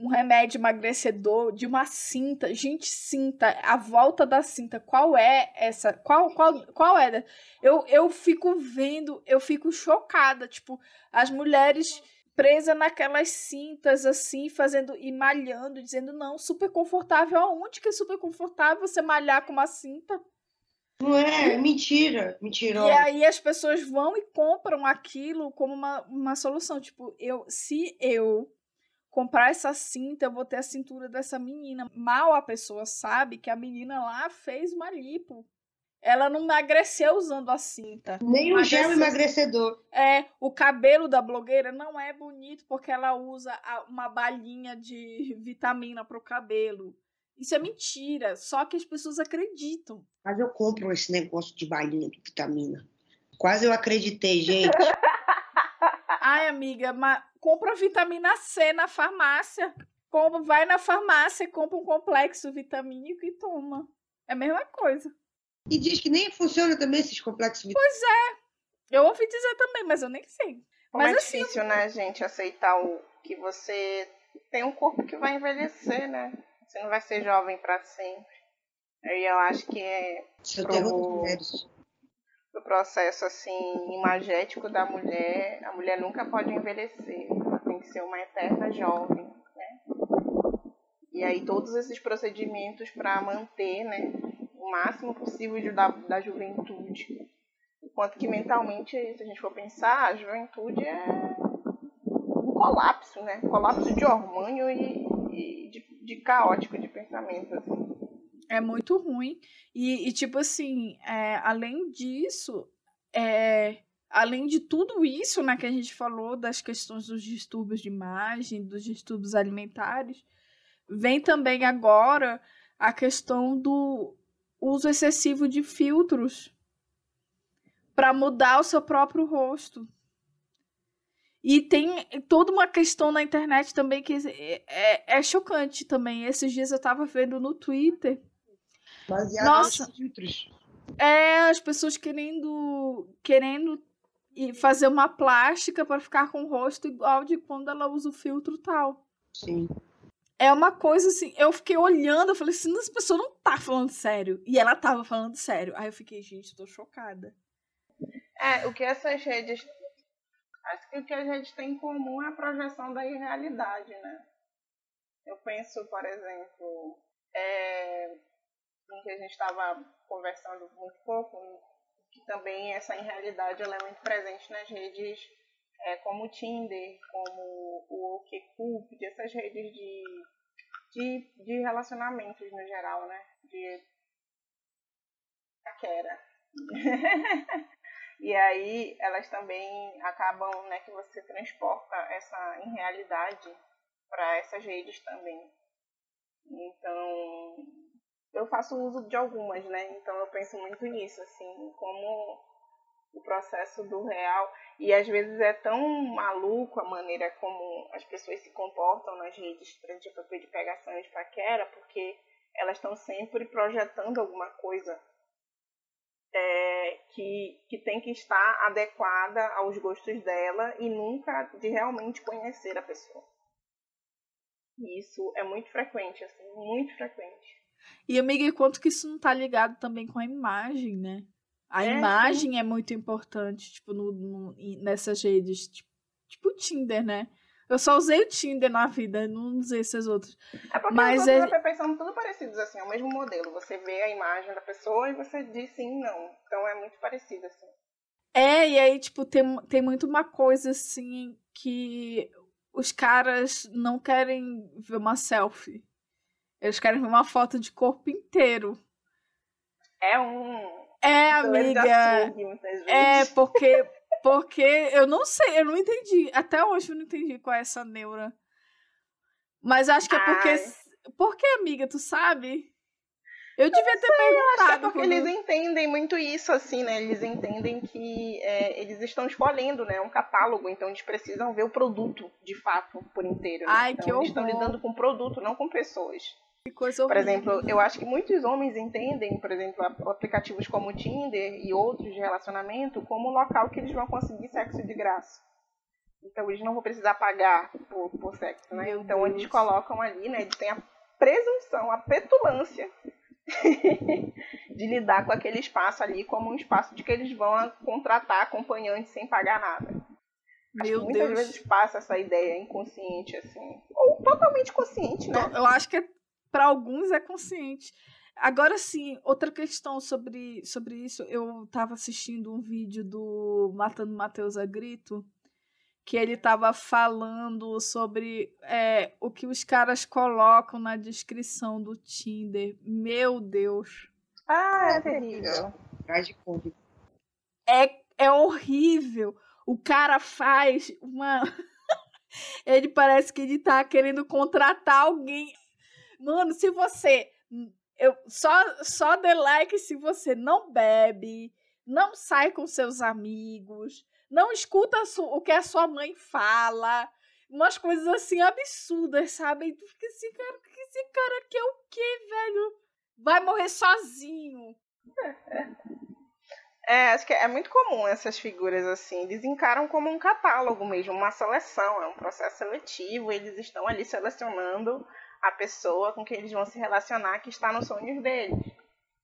um remédio emagrecedor, de uma cinta. Gente, cinta, a volta da cinta, qual é essa? Qual, qual, qual é? Eu, eu fico vendo, eu fico chocada, tipo, as mulheres presa naquelas cintas assim, fazendo e malhando, dizendo não, super confortável. Aonde que é super confortável você malhar com uma cinta? Não é, mentira, mentira. E aí as pessoas vão e compram aquilo como uma, uma solução. Tipo, eu, se eu comprar essa cinta, eu vou ter a cintura dessa menina. Mal a pessoa sabe que a menina lá fez uma lipo. Ela não emagreceu usando a cinta. Nem o gel emagrecedor. É, o cabelo da blogueira não é bonito porque ela usa uma balinha de vitamina pro cabelo. Isso é mentira, só que as pessoas acreditam. Mas eu compro esse negócio de balinha de vitamina. Quase eu acreditei, gente. Ai, amiga, mas compra vitamina C na farmácia. Compra, vai na farmácia, compra um complexo vitamínico e toma. É a mesma coisa. E diz que nem funciona também esses complexos vitamínicos. Pois é. Eu ouvi dizer também, mas eu nem sei. Como mas é assim, difícil, né, gente, aceitar o que você tem um corpo que vai envelhecer, né? Você não vai ser jovem para sempre. E eu acho que é pro, pro processo assim imagético da mulher, a mulher nunca pode envelhecer. Ela tem que ser uma eterna jovem, né? E aí todos esses procedimentos para manter, né, o máximo possível da, da juventude. Enquanto que mentalmente, se a gente for pensar, a juventude é um colapso, né? Colapso de hormônio e, e de, de, caótico de pensamento. Assim. É muito ruim. E, e tipo assim, é, além disso, é, além de tudo isso né, que a gente falou, das questões dos distúrbios de imagem, dos distúrbios alimentares, vem também agora a questão do uso excessivo de filtros para mudar o seu próprio rosto. E tem toda uma questão na internet também que é, é, é chocante também. Esses dias eu estava vendo no Twitter. Baseado Nossa, nos filtros. É, as pessoas querendo querendo fazer uma plástica para ficar com o rosto igual de quando ela usa o filtro tal. Sim. É uma coisa assim, eu fiquei olhando, eu falei assim, essa pessoa não tá falando sério. E ela tava falando sério. Aí eu fiquei, gente, tô chocada. É, o que essas redes. Acho que o que a gente tem em comum é a projeção da irrealidade, né? Eu penso, por exemplo, é, em que a gente estava conversando muito pouco, que também essa irrealidade ela é muito presente nas redes é, como o Tinder, como o OkCupid, essas redes de, de, de relacionamentos no geral, né? De paquera. E aí elas também acabam, né, que você transporta essa irrealidade para essas redes também. Então, eu faço uso de algumas, né? Então eu penso muito nisso, assim, como o processo do real. E às vezes é tão maluco a maneira como as pessoas se comportam nas redes, por de pegação e de paquera, porque elas estão sempre projetando alguma coisa é, que, que tem que estar adequada aos gostos dela e nunca de realmente conhecer a pessoa. E isso é muito frequente, assim, muito frequente. E, amiga, quanto que isso não tá ligado também com a imagem, né? A é, imagem sim. é muito importante, tipo, no, no, nessas redes, tipo, tipo o Tinder, né? Eu só usei o Tinder na vida, não usei esses outros. É porque Mas os é... são tudo parecidos, assim, é o mesmo modelo. Você vê a imagem da pessoa e você diz sim, não. Então é muito parecido, assim. É, e aí, tipo, tem, tem muito uma coisa, assim, que os caras não querem ver uma selfie. Eles querem ver uma foto de corpo inteiro. É um. É, amiga. É, porque porque eu não sei, eu não entendi. Até hoje eu não entendi qual é essa neura. Mas acho que é porque. Ai. Por que, amiga? Tu sabe? Eu, eu devia ter sei, perguntado. Acho que é porque quando... eles entendem muito isso, assim, né? Eles entendem que é, eles estão escolhendo, né? Um catálogo, então eles precisam ver o produto, de fato, por inteiro. Né? Ai, então, que eles estão lidando com produto, não com pessoas. Por exemplo, eu acho que muitos homens entendem, por exemplo, aplicativos como o Tinder e outros de relacionamento como um local que eles vão conseguir sexo de graça. Então eles não vão precisar pagar por, por sexo, né? Meu então Deus. eles colocam ali, né? Eles têm a presunção, a petulância de lidar com aquele espaço ali como um espaço de que eles vão contratar acompanhantes sem pagar nada. Meu acho que muitas Deus. vezes passa essa ideia inconsciente, assim. Ou totalmente consciente, né? Eu acho que é para alguns é consciente. Agora sim, outra questão sobre, sobre isso, eu estava assistindo um vídeo do Matando Matheus a Grito, que ele estava falando sobre é, o que os caras colocam na descrição do Tinder. Meu Deus. Ah, é terrível. É, é horrível. O cara faz uma. ele parece que ele tá querendo contratar alguém. Mano, se você. Eu, só, só dê like se você não bebe, não sai com seus amigos, não escuta o que a sua mãe fala. Umas coisas assim absurdas, sabe? E tu fica assim, cara, que esse cara quer o quê, velho? Vai morrer sozinho. É, acho que é muito comum essas figuras assim. Eles encaram como um catálogo mesmo, uma seleção, é um processo seletivo. Eles estão ali selecionando a pessoa com quem eles vão se relacionar que está nos sonhos deles.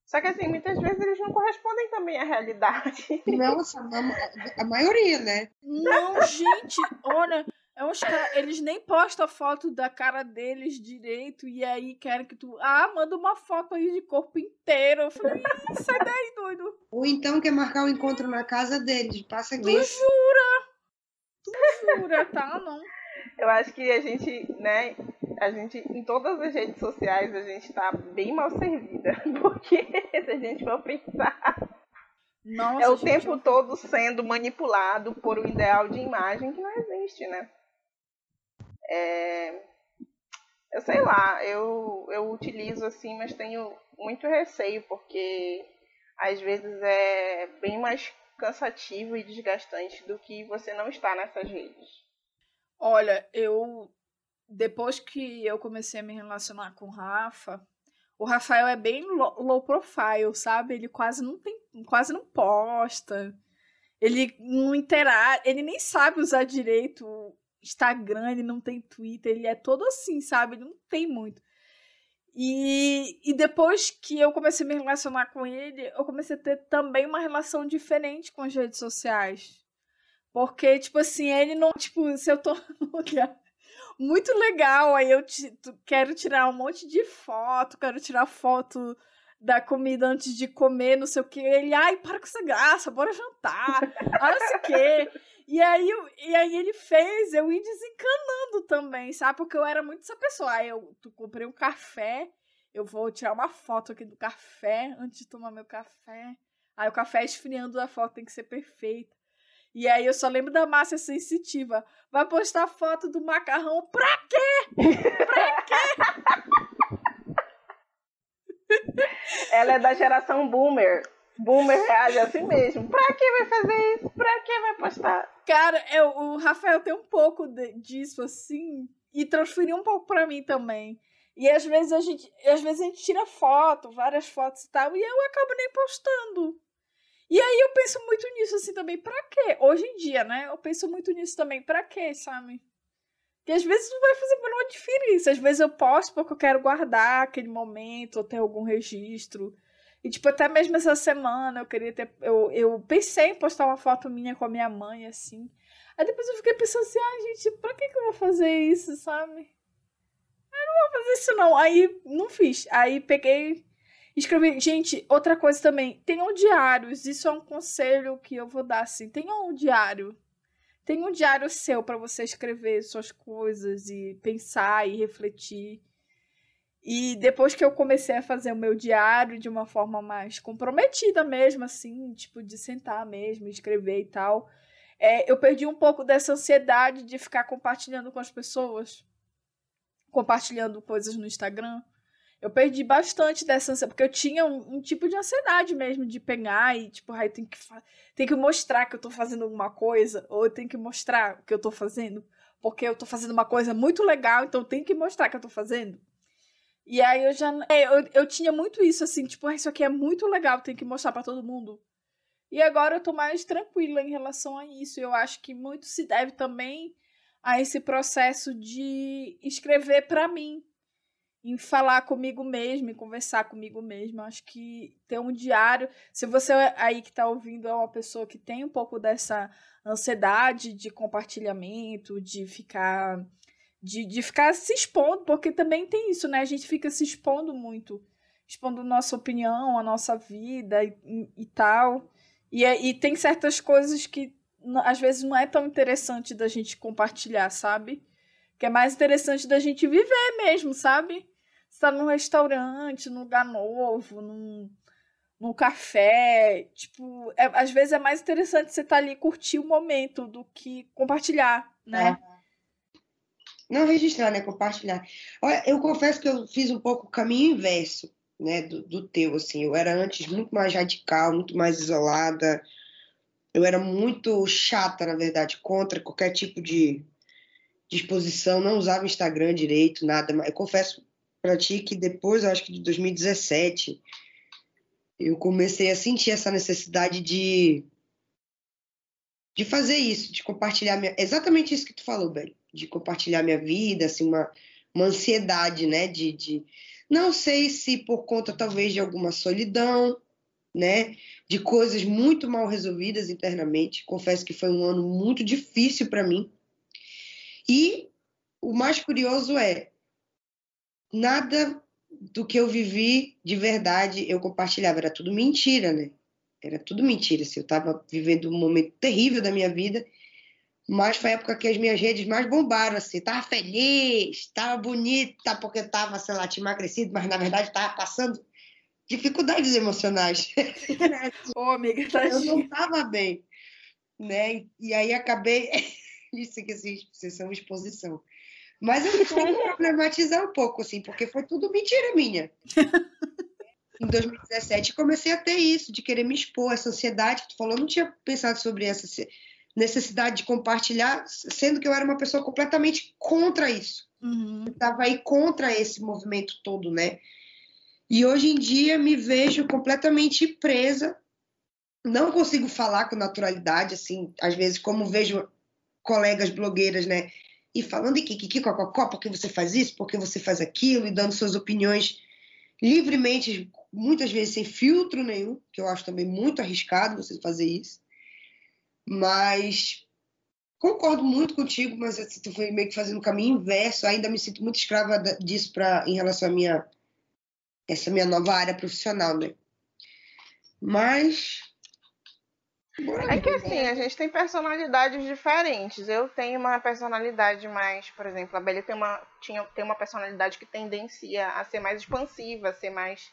Só que assim, muitas vezes eles não correspondem também à realidade. Nossa, a, a maioria, né? Não, gente, olha, é uns cara, eles nem postam a foto da cara deles direito e aí querem que tu. Ah, manda uma foto aí de corpo inteiro. Eu falei, sai daí, doido. Ou então quer marcar o um encontro na casa deles. Passa Tu jura? Tu jura, tá? Não. Eu acho que a gente, né, a gente, em todas as redes sociais, a gente tá bem mal servida. Porque se a gente for pensar. Nossa, é o gente, tempo eu- todo sendo manipulado por um ideal de imagem que não existe, né? É, Eu sei lá, eu, eu utilizo assim, mas tenho muito receio, porque às vezes é bem mais cansativo e desgastante do que você não estar nessas redes. Olha, eu. Depois que eu comecei a me relacionar com o Rafa, o Rafael é bem low, profile, sabe? Ele quase não tem. quase não posta. Ele não interage. Ele nem sabe usar direito Instagram, ele não tem Twitter, ele é todo assim, sabe? Ele não tem muito. E, e depois que eu comecei a me relacionar com ele, eu comecei a ter também uma relação diferente com as redes sociais. Porque, tipo assim, ele não. Tipo, se eu tô num lugar muito legal, aí eu quero tirar um monte de foto, quero tirar foto da comida antes de comer, não sei o que. Ele, ai, para com essa graça, bora jantar, ah, não sei o quê. E aí, e aí ele fez eu ir desencanando também, sabe? Porque eu era muito essa pessoa. Aí eu tu, comprei um café, eu vou tirar uma foto aqui do café antes de tomar meu café. Aí o café esfriando, a foto tem que ser perfeita. E aí eu só lembro da Márcia sensitiva. Vai postar foto do macarrão pra quê? Ela é da geração boomer. Boomer reage assim mesmo. Pra que vai fazer isso? Pra que vai postar? Cara, eu, o Rafael tem um pouco de- disso assim e transferiu um pouco pra mim também. E às vezes a gente, às vezes a gente tira foto, várias fotos e tal, e eu acabo nem postando. E aí eu penso muito nisso assim também, pra quê? Hoje em dia, né? Eu penso muito nisso também, pra quê, sabe? Porque às vezes não vai fazer menor diferença. Às vezes eu posto porque eu quero guardar aquele momento, ou ter algum registro. E, tipo, até mesmo essa semana eu queria ter. Eu, eu pensei em postar uma foto minha com a minha mãe, assim. Aí depois eu fiquei pensando assim, ai, gente, pra que, que eu vou fazer isso, sabe? Eu não vou fazer isso, não. Aí não fiz. Aí peguei. Escrevi. Gente, outra coisa também. Tenham diários. Isso é um conselho que eu vou dar, assim. Tenham um diário. Tenha um diário seu para você escrever suas coisas e pensar e refletir. E depois que eu comecei a fazer o meu diário de uma forma mais comprometida mesmo, assim, tipo, de sentar mesmo, escrever e tal, é, eu perdi um pouco dessa ansiedade de ficar compartilhando com as pessoas, compartilhando coisas no Instagram. Eu perdi bastante dessa ansiedade, porque eu tinha um, um tipo de ansiedade mesmo de pegar e, tipo, ai, tem que, tem que mostrar que eu tô fazendo alguma coisa, ou eu tenho que mostrar o que eu tô fazendo, porque eu tô fazendo uma coisa muito legal, então tenho que mostrar que eu tô fazendo. E aí eu já. é, eu, eu tinha muito isso, assim, tipo, "Ah, isso aqui é muito legal, tem que mostrar pra todo mundo. E agora eu tô mais tranquila em relação a isso. Eu acho que muito se deve também a esse processo de escrever pra mim, em falar comigo mesmo, em conversar comigo mesmo. Acho que ter um diário. Se você aí que tá ouvindo é uma pessoa que tem um pouco dessa ansiedade de compartilhamento, de ficar de, de ficar se expondo, porque também tem isso, né? A gente fica se expondo muito, expondo nossa opinião, a nossa vida e, e- e tal. E, é- e tem certas coisas que às vezes não é tão interessante da gente compartilhar, sabe? Que é mais interessante da gente viver mesmo, sabe? Tá num restaurante, num lugar novo, num, num café. Tipo, é- às vezes é mais interessante você estar ali e curtir o momento do que compartilhar, né? Não registrar, né? Compartilhar. Olha, eu confesso que eu fiz um pouco o caminho inverso, né? Do, do teu, assim. Eu era antes muito mais radical, muito mais isolada. Eu era muito chata, na verdade, contra qualquer tipo de, exposição. Não usava Instagram direito, nada. Eu confesso pra ti que depois, eu acho que de 2017, eu comecei a sentir essa necessidade de de fazer isso, de compartilhar minha, exatamente isso que tu falou, Beli, de compartilhar minha vida, assim, uma, uma ansiedade, né, de, de não sei se por conta talvez de alguma solidão, né, de coisas muito mal resolvidas internamente. Confesso que foi um ano muito difícil para mim. E o mais curioso é nada do que eu vivi de verdade eu compartilhava, era tudo mentira, né? Era tudo mentira. Assim, eu estava vivendo um momento terrível da minha vida, mas foi a época que as minhas redes mais bombaram, assim. Tava feliz, tava bonita, porque tava, sei lá, tinha emagrecido, mas na verdade tava passando dificuldades emocionais. Ô, oh, amiga, tá Eu não tava bem, né? E aí acabei... Isso aqui, assim, vocês são exposição. Mas eu tive que problematizar um pouco, assim, porque foi tudo mentira minha. em 2017 comecei a ter isso, de querer me expor, essa ansiedade que tu falou, eu não tinha pensado sobre essa necessidade de compartilhar, sendo que eu era uma pessoa completamente contra isso. Uhum. Estava aí contra esse movimento todo, né? E hoje em dia me vejo completamente presa, não consigo falar com naturalidade, assim, às vezes como vejo colegas blogueiras, né, e falando de que cococó, porque você faz isso, porque você faz aquilo, e dando suas opiniões livremente, muitas vezes sem filtro nenhum, que eu acho também muito arriscado você fazer isso. Mas concordo muito contigo, mas assim, tu foi meio que fazendo o caminho inverso. Ainda me sinto muito escrava disso pra, em relação à minha essa minha nova área profissional, né? Mas é que assim, a gente tem personalidades diferentes. Eu tenho uma personalidade mais, por exemplo, a Belle tem uma, tinha, tem uma personalidade que tendencia a ser mais expansiva, a ser mais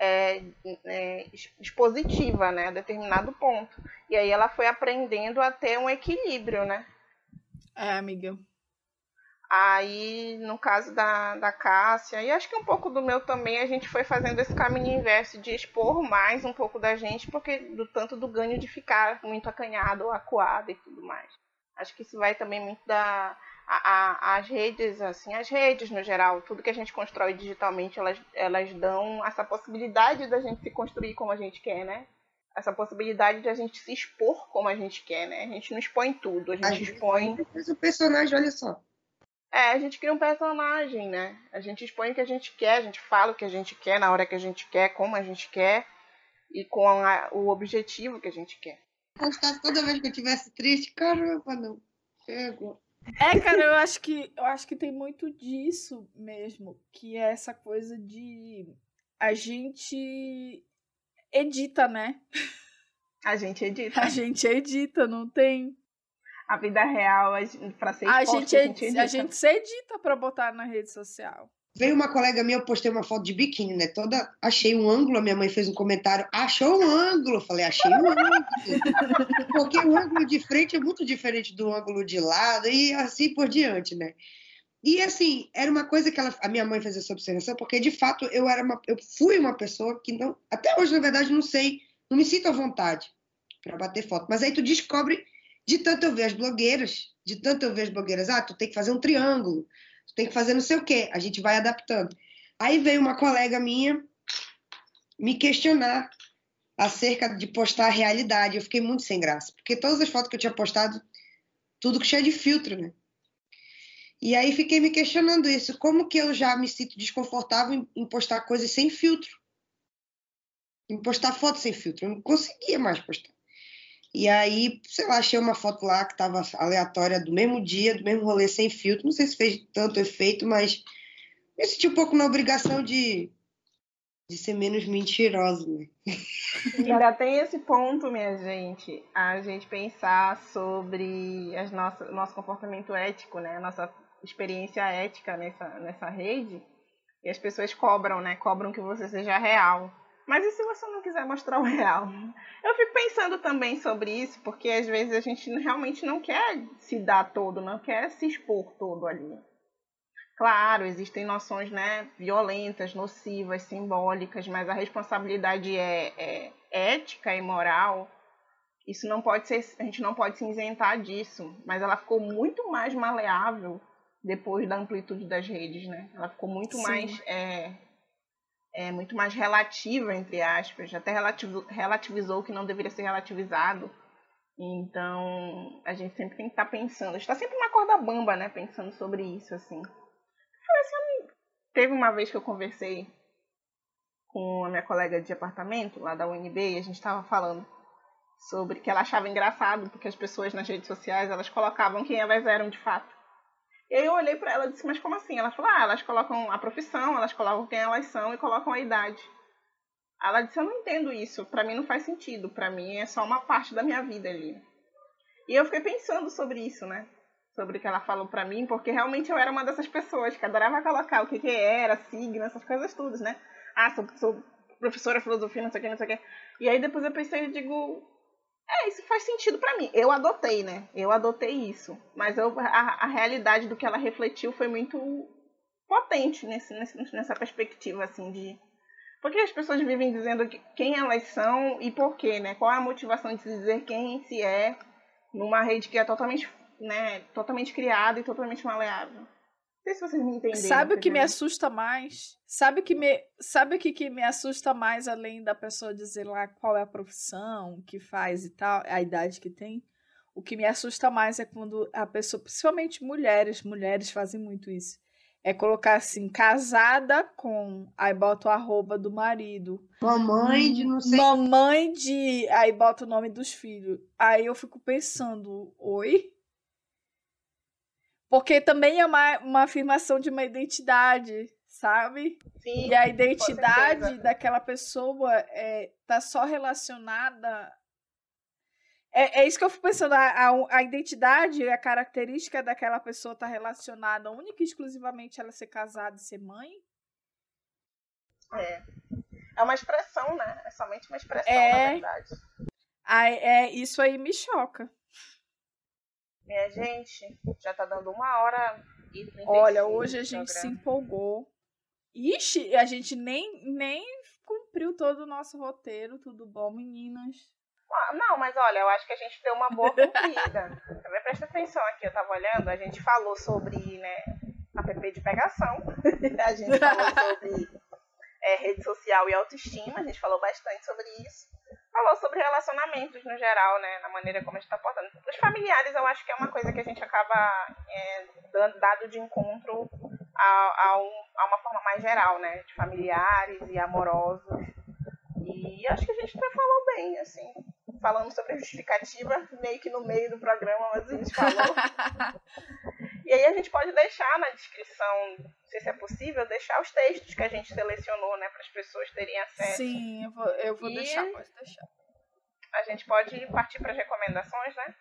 é, é, expositiva, né, a determinado ponto. E aí ela foi aprendendo a ter um equilíbrio, né? É, amiga. Aí, no caso da, da Cássia, e acho que um pouco do meu também, a gente foi fazendo esse caminho inverso de expor mais um pouco da gente, porque do tanto do ganho de ficar muito acanhado ou acuado e tudo mais. Acho que isso vai também muito da. A, a, as redes, assim, as redes no geral, tudo que a gente constrói digitalmente, elas, elas dão essa possibilidade da gente se construir como a gente quer, né? essa possibilidade de a gente se expor como a gente quer, né? A gente não expõe tudo, a gente, gente expõe. O personagem, olha só. É, a gente cria um personagem, né? A gente expõe o que a gente quer, a gente fala o que a gente quer, na hora que a gente quer, como a gente quer e com a, o objetivo que a gente quer. Gostasse toda vez que eu tivesse triste, caramba, não. Chego. É, cara, eu acho que eu acho que tem muito disso mesmo, que é essa coisa de a gente edita, né? A gente edita. A gente edita, não tem a vida real para ser a gente, a gente, edita. a gente se edita para botar na rede social. Veio uma colega minha, eu postei uma foto de biquíni, né? Toda, achei um ângulo, a minha mãe fez um comentário, achou um ângulo. Eu falei, achei um ângulo. Porque o ângulo de frente é muito diferente do ângulo de lado e assim por diante, né? E assim, era uma coisa que ela, a minha mãe fez essa observação, porque de fato eu era uma, eu fui uma pessoa que não, até hoje na verdade não sei, não me sinto à vontade para bater foto. Mas aí tu descobre de tanto eu ver as blogueiras, de tanto eu ver as blogueiras, ah, tu tem que fazer um triângulo, tu tem que fazer não sei o quê, a gente vai adaptando. Aí veio uma colega minha me questionar acerca de postar a realidade. Eu fiquei muito sem graça, porque todas as fotos que eu tinha postado, tudo que cheio de filtro, né? E aí fiquei me questionando isso, como que eu já me sinto desconfortável em, postar coisas sem filtro? Em postar fotos sem filtro, eu não conseguia mais postar. E aí, sei lá, achei uma foto lá que estava aleatória do mesmo dia, do mesmo rolê sem filtro. Não sei se fez tanto efeito, mas me senti um pouco na obrigação de, de ser menos mentirosa, né? Ainda tem esse ponto, minha gente, a gente pensar sobre as nossa, nosso comportamento ético, né? Nossa experiência ética nessa, nessa rede. E as pessoas cobram, né? Cobram que você seja real. Mas e se você não quiser mostrar o real? Eu fico pensando também sobre isso, porque às vezes a gente realmente não quer se dar todo, não quer se expor todo ali. Claro, existem noções né, violentas, nocivas, simbólicas, mas a responsabilidade é, é ética e moral. Isso não pode ser, a gente não pode se isentar disso, mas ela ficou muito mais maleável depois da amplitude das redes, né? Ela ficou muito Sim. mais é, é muito mais relativa, entre aspas, até relativizou, o que não deveria ser relativizado. Então, a gente sempre tem que estar tá pensando, está sempre na corda bamba, né, pensando sobre isso, assim. Teve uma vez que eu conversei com a minha colega de apartamento, lá da UNB, e a gente estava falando sobre que ela achava engraçado, porque as pessoas nas redes sociais, elas colocavam quem elas eram de fato. E aí eu olhei para ela e disse, mas como assim? Ela falou, ah, elas colocam a profissão, elas colocam quem elas são e colocam a idade. Ela disse, eu não entendo isso, para mim não faz sentido, para mim é só uma parte da minha vida ali. E eu fiquei pensando sobre isso, né? Sobre o que ela falou para mim, porque realmente eu era uma dessas pessoas que adorava colocar o que que era, signo, essas coisas todas, né? Ah, sou, sou professora de filosofia, não sei o que, não sei o que. E aí depois eu pensei e digo, é, isso faz sentido para mim. Eu adotei, né? Eu adotei isso. Mas eu, a, a, realidade do que ela refletiu foi muito potente nesse, nesse, nessa perspectiva, assim, de. Porque as pessoas vivem dizendo quem elas são e por quê, né? Qual é a motivação de se dizer quem se é numa rede que é totalmente, né, totalmente criada e totalmente maleável sei se vocês me entenderam. Sabe o que me assusta mais? Sabe o que me, sabe o que, que me assusta mais, além da pessoa dizer lá qual é a profissão, que faz e tal, a idade que tem? O que me assusta mais é quando a pessoa, principalmente mulheres, mulheres fazem muito isso. É colocar assim, casada com, aí bota o arroba do marido. Mamãe de não sei. Mamãe de. Aí bota o nome dos filhos. Aí eu fico pensando, oi? Porque também é uma, uma afirmação de uma identidade, sabe? Sim, e a identidade daquela pessoa é, tá só relacionada. É, é isso que eu fico pensando. A, a, a identidade, a característica daquela pessoa tá relacionada única e exclusivamente a ela ser casada e ser mãe? É. É uma expressão, né? É somente uma expressão, é... na verdade. Ah, é, isso aí me choca. Minha gente, já tá dando uma hora e 35 Olha, hoje a gente se empolgou. Ixi, a gente nem, nem cumpriu todo o nosso roteiro. Tudo bom, meninas? Ah, não, mas olha, eu acho que a gente deu uma boa cumprida. Também presta atenção aqui, eu tava olhando, a gente falou sobre, né, app de pegação. a gente falou sobre é, rede social e autoestima, a gente falou bastante sobre isso falou sobre relacionamentos no geral, né? Na maneira como a gente está portando. Os familiares, eu acho que é uma coisa que a gente acaba é, dado de encontro a, a, um, a, uma forma mais geral, né? De familiares e amorosos. E acho que a gente até falou bem, assim. Falando sobre a justificativa, meio que no meio do programa, mas a gente falou. e aí a gente pode deixar na descrição sei se é possível, deixar os textos que a gente selecionou, né, para as pessoas terem acesso. Sim, eu vou, eu vou e deixar, pode deixar. A gente pode partir para as recomendações, né?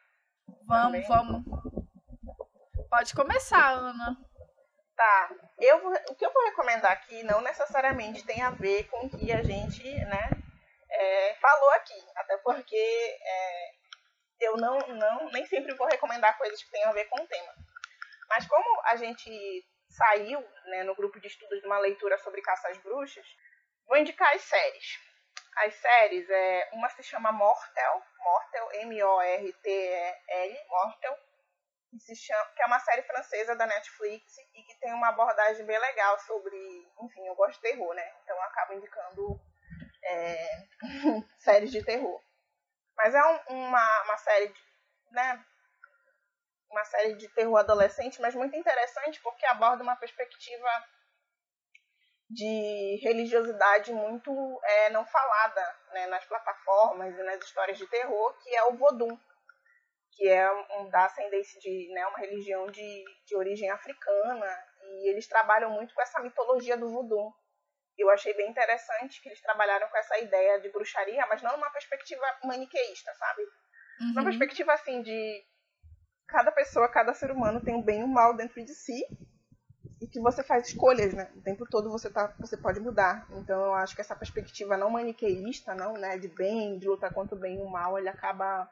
Vamos, Também. vamos. Pode começar, Ana. Tá. Eu vou, o que eu vou recomendar aqui não necessariamente tem a ver com o que a gente, né, é, falou aqui. Até porque é, eu não, não, nem sempre vou recomendar coisas que tenham a ver com o tema. Mas como a gente saiu né, no grupo de estudos de uma leitura sobre caça às bruxas, vou indicar as séries. As séries, é, uma se chama Mortel, Mortel, M-O-R-T-E-L, Mortel, que, se chama, que é uma série francesa da Netflix e que tem uma abordagem bem legal sobre, enfim, eu gosto de terror, né? Então eu acabo indicando é, séries de terror. Mas é um, uma, uma série de, né, uma série de terror adolescente, mas muito interessante porque aborda uma perspectiva de religiosidade muito é, não falada né, nas plataformas e nas histórias de terror, que é o Vodun, que é um, da ascendência de né, uma religião de, de origem africana, e eles trabalham muito com essa mitologia do voodoo. Eu achei bem interessante que eles trabalharam com essa ideia de bruxaria, mas não numa perspectiva maniqueísta, sabe? Uhum. Uma perspectiva assim de cada pessoa, cada ser humano tem um bem e um mal dentro de si e que você faz escolhas, né? O tempo todo você tá, você pode mudar. Então eu acho que essa perspectiva não maniqueísta, não, né, de bem, de lutar contra o bem e o mal, ele acaba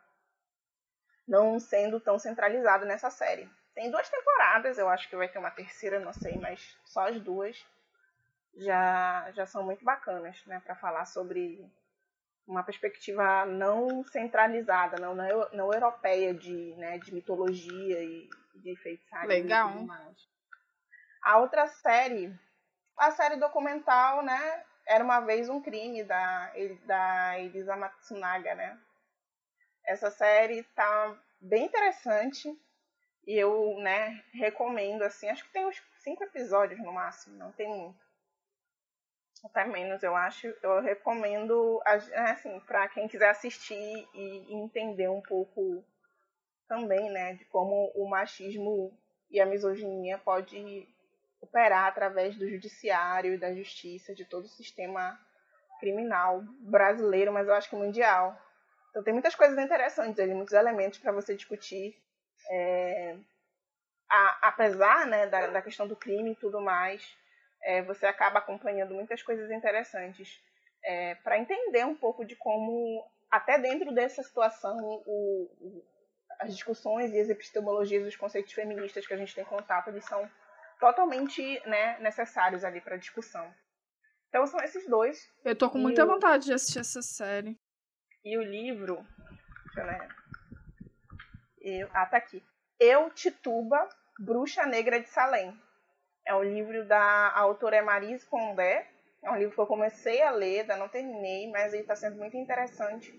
não sendo tão centralizado nessa série. Tem duas temporadas, eu acho que vai ter uma terceira, não sei, mas só as duas já já são muito bacanas, né, para falar sobre uma perspectiva não centralizada, não, não, não europeia de, né, de mitologia e de feitiçaria. Legal. A outra série, a série documental, né, Era uma vez um crime da, da Elisa Matsunaga, né? Essa série tá bem interessante e eu, né, recomendo assim. Acho que tem uns cinco episódios no máximo, não tem muito. Até menos, eu acho. Eu recomendo, assim, para quem quiser assistir e entender um pouco também, né, de como o machismo e a misoginia pode operar através do judiciário da justiça, de todo o sistema criminal brasileiro, mas eu acho que mundial. Então tem muitas coisas interessantes ali, muitos elementos para você discutir. É, a, apesar né, da, da, questão do crime e tudo mais, é, você acaba acompanhando muitas coisas interessantes é, para entender um pouco de como, até dentro dessa situação, o, o, as discussões e as epistemologias dos conceitos feministas que a gente tem contato, eles são totalmente né, necessários ali para discussão. Então são esses dois. Eu tô com muita vontade de assistir essa série. E o livro. Deixa eu. Eu, ah, tá aqui. Eu, Tituba, Bruxa Negra de Salem. É um livro da autora é Marise Condé. É um livro que eu comecei a ler, ainda não terminei, mas ele está sendo muito interessante,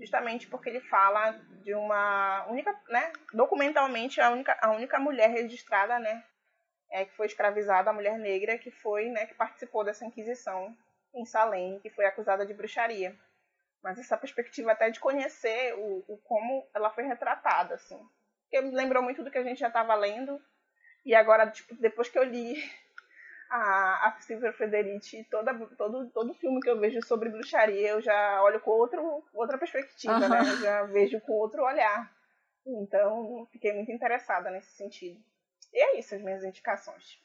justamente porque ele fala de uma única, né, documentalmente a única, a única mulher registrada, né, é, que foi escravizada, a mulher negra que foi, né, que participou dessa inquisição em Salem, que foi acusada de bruxaria. Mas essa perspectiva até de conhecer o, o como ela foi retratada, assim. Me lembrou muito do que a gente já estava lendo. E agora, tipo, depois que eu li a, a Silvia Federici, toda, todo, todo filme que eu vejo sobre bruxaria, eu já olho com outro, outra perspectiva, uhum. né? Eu já vejo com outro olhar. Então, fiquei muito interessada nesse sentido. E é isso, as minhas indicações.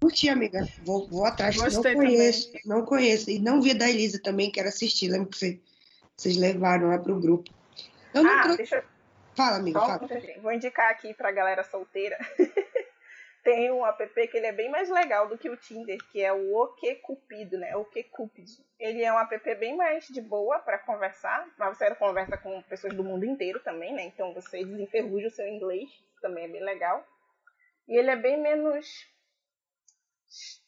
Curti, amiga. Vou, vou atrás. Gostei não conheço, também. não conheço. E não vi da Elisa também, quero assistir. Lembro que você, vocês levaram lá pro grupo. Eu não ah, trouxe... deixa Fala, amiga, fala. Vou indicar aqui pra galera solteira. Tem um app que ele é bem mais legal do que o Tinder, que é o OkCupid, né? OkCupid. Ele é um app bem mais de boa para conversar, mas você conversa com pessoas do mundo inteiro também, né? Então você desenferruja o seu inglês, também é bem legal. E ele é bem menos.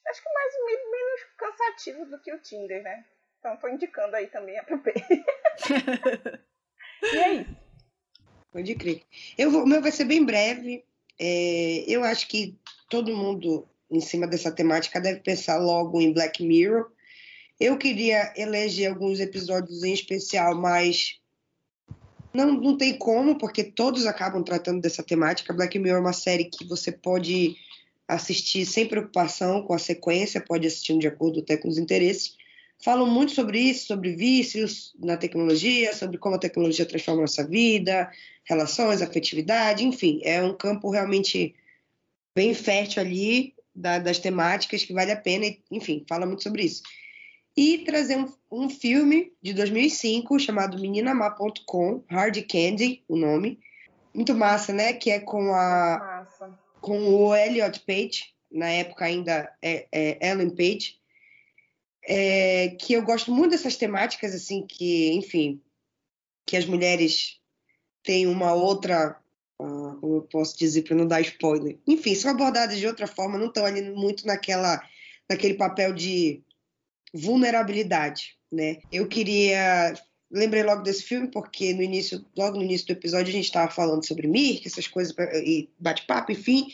Acho que mais menos cansativo do que o Tinder, né? Então tô indicando aí também a app. e é isso. Pode crer. Eu vou, o meu vai ser bem breve. É, eu acho que todo mundo em cima dessa temática deve pensar logo em Black Mirror. Eu queria eleger alguns episódios em especial, mas não, não tem como, porque todos acabam tratando dessa temática. Black Mirror é uma série que você pode assistir sem preocupação com a sequência, pode assistir de acordo até com os interesses. Falam muito sobre isso, sobre vícios na tecnologia, sobre como a tecnologia transforma nossa vida, relações, afetividade, enfim, é um campo realmente bem fértil ali da, das temáticas que vale a pena, enfim, fala muito sobre isso e trazer um, um filme de 2005 chamado meninamá.com, Hard Candy, o nome. Muito massa, né? Que é com a com o Elliot Page, na época ainda é, é Ellen Page. É, que eu gosto muito dessas temáticas, assim, que, enfim, que as mulheres têm uma outra, como eu posso dizer, para não dar spoiler. Enfim, são abordadas de outra forma, não estão ali muito naquela, naquele papel de vulnerabilidade, né? Eu queria lembrei logo desse filme porque no início, logo no início do episódio a gente estava falando sobre Mirk, essas coisas e bate-papo, enfim.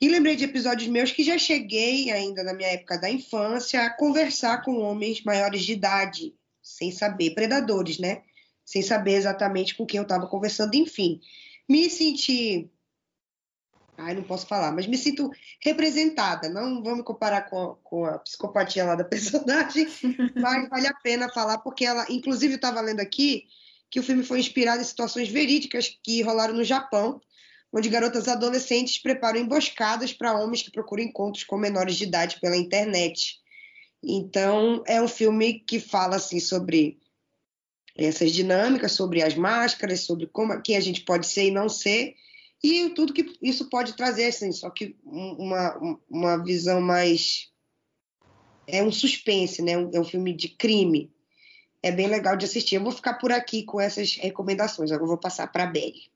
E lembrei de episódios meus que já cheguei ainda na minha época da infância a conversar com homens maiores de idade, sem saber, predadores, né? Sem saber exatamente com quem eu estava conversando, enfim. Me senti Ai, não posso falar, mas me sinto representada. Não vamos comparar com, com a psicopatia lá da personagem, mas vale a pena falar, porque ela, inclusive, estava lendo aqui que o filme foi inspirado em situações verídicas que rolaram no Japão, onde garotas adolescentes preparam emboscadas para homens que procuram encontros com menores de idade pela internet. Então, é um filme que fala assim sobre essas dinâmicas, sobre as máscaras, sobre como quem a gente pode ser e não ser e tudo que isso pode trazer, assim, só que uma, uma visão mais. É um suspense, né? É um filme de crime. É bem legal de assistir. Eu vou ficar por aqui com essas recomendações. Agora vou passar para a Belly.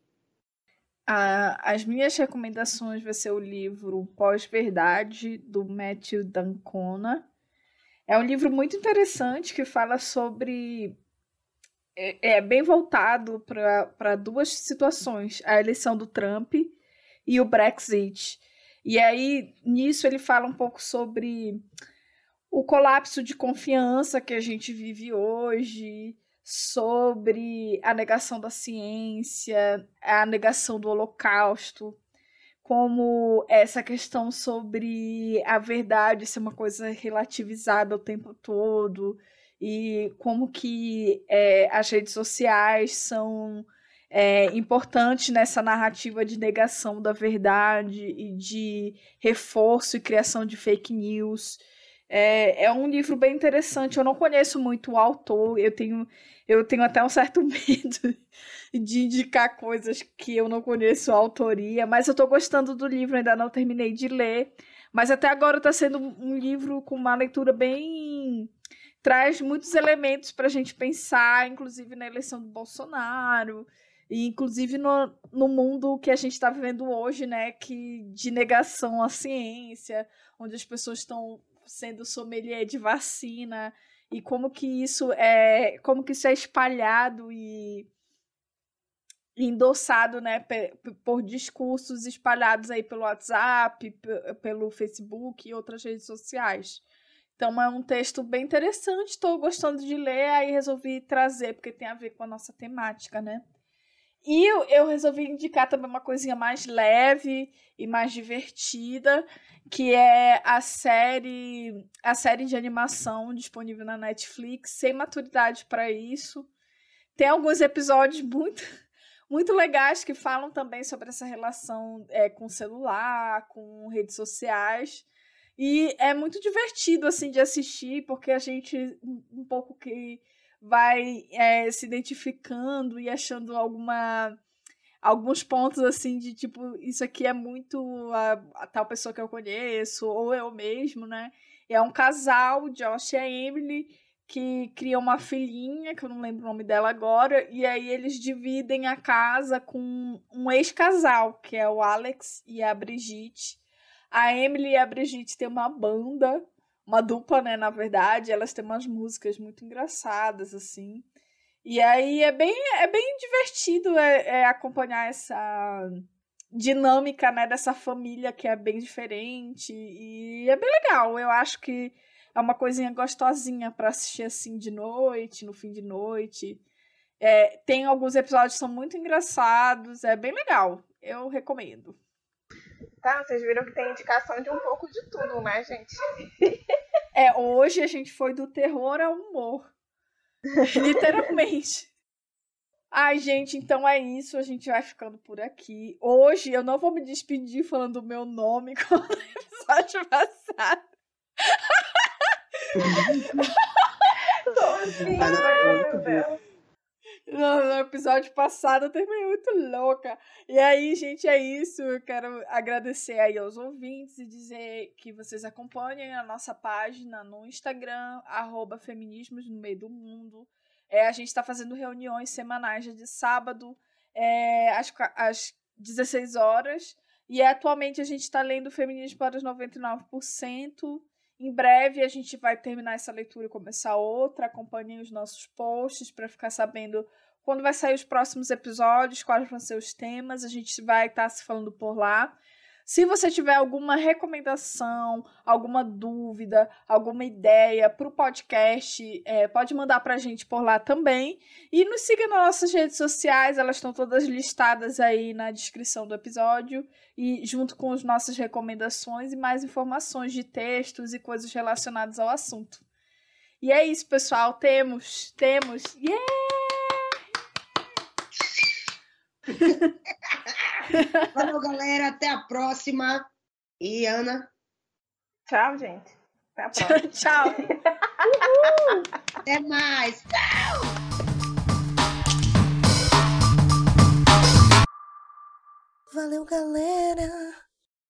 As minhas recomendações vai ser o livro Pós-Verdade, do Matthew Dancona. É um livro muito interessante que fala sobre. É, é bem voltado para duas situações: a eleição do Trump e o Brexit. E aí, nisso, ele fala um pouco sobre o colapso de confiança que a gente vive hoje, sobre a negação da ciência, a negação do Holocausto, como essa questão sobre a verdade ser uma coisa relativizada o tempo todo e como que é, as redes sociais são é, importantes nessa narrativa de negação da verdade e de reforço e criação de fake news. É, é um livro bem interessante. Eu não conheço muito o autor, eu tenho, eu tenho até um certo medo de indicar coisas que eu não conheço a autoria, mas eu estou gostando do livro, ainda não terminei de ler. Mas até agora está sendo um livro com uma leitura bem. Traz muitos elementos para a gente pensar, inclusive na eleição do Bolsonaro. E inclusive no, no mundo que a gente está vivendo hoje, né, que de negação à ciência, onde as pessoas estão sendo sommelier de vacina e como que isso é como que isso é espalhado e endossado né por discursos espalhados aí pelo WhatsApp pelo Facebook e outras redes sociais então é um texto bem interessante estou gostando de ler aí resolvi trazer porque tem a ver com a nossa temática né e eu, eu resolvi indicar também uma coisinha mais leve e mais divertida, que é a série a série de animação disponível na Netflix, sem maturidade para isso. Tem alguns episódios muito muito legais que falam também sobre essa relação é, com celular, com redes sociais. E é muito divertido assim de assistir, porque a gente um pouco que vai é, se identificando e achando alguma alguns pontos assim de tipo isso aqui é muito a, a, tal pessoa que eu conheço ou eu mesmo né? E é um casal Josh e Emily que criam uma filhinha que eu não lembro o nome dela agora e aí eles dividem a casa com um ex-casal que é o Alex e a Brigitte a Emily e a Brigitte têm uma banda uma dupla, né, na verdade, elas têm umas músicas muito engraçadas, assim. E aí é bem, é bem divertido é, é acompanhar essa dinâmica, né, dessa família que é bem diferente. E é bem legal. Eu acho que é uma coisinha gostosinha para assistir assim de noite, no fim de noite. É, tem alguns episódios que são muito engraçados, é bem legal. Eu recomendo. Tá, vocês viram que tem indicação de um pouco de tudo, né, gente? É, hoje a gente foi do terror ao humor. Literalmente. Ai, gente, então é isso. A gente vai ficando por aqui. Hoje eu não vou me despedir falando o meu nome como no episódio passado. Ai, meu Deus. No, episódio passado eu terminei muito louca. E aí, gente, é isso. Eu quero agradecer aí aos ouvintes e dizer que vocês acompanhem a nossa página no Instagram, arroba Feminismos no Meio do Mundo. É, a gente está fazendo reuniões semanais de sábado, é, às, às 16 horas. E atualmente a gente está lendo Feminismo para os 99%. Em breve a gente vai terminar essa leitura e começar outra. Acompanhem os nossos posts para ficar sabendo quando vai sair os próximos episódios, quais vão ser os temas. A gente vai estar tá se falando por lá. Se você tiver alguma recomendação, alguma dúvida, alguma ideia para o podcast, é, pode mandar para a gente por lá também. E nos siga nas nossas redes sociais, elas estão todas listadas aí na descrição do episódio. E junto com as nossas recomendações e mais informações de textos e coisas relacionadas ao assunto. E é isso, pessoal. Temos, temos. Yeah! Valeu, galera. Até a próxima. E Ana. Tchau, gente. Até a próxima. Tchau. Até mais. Tchau. Valeu, galera.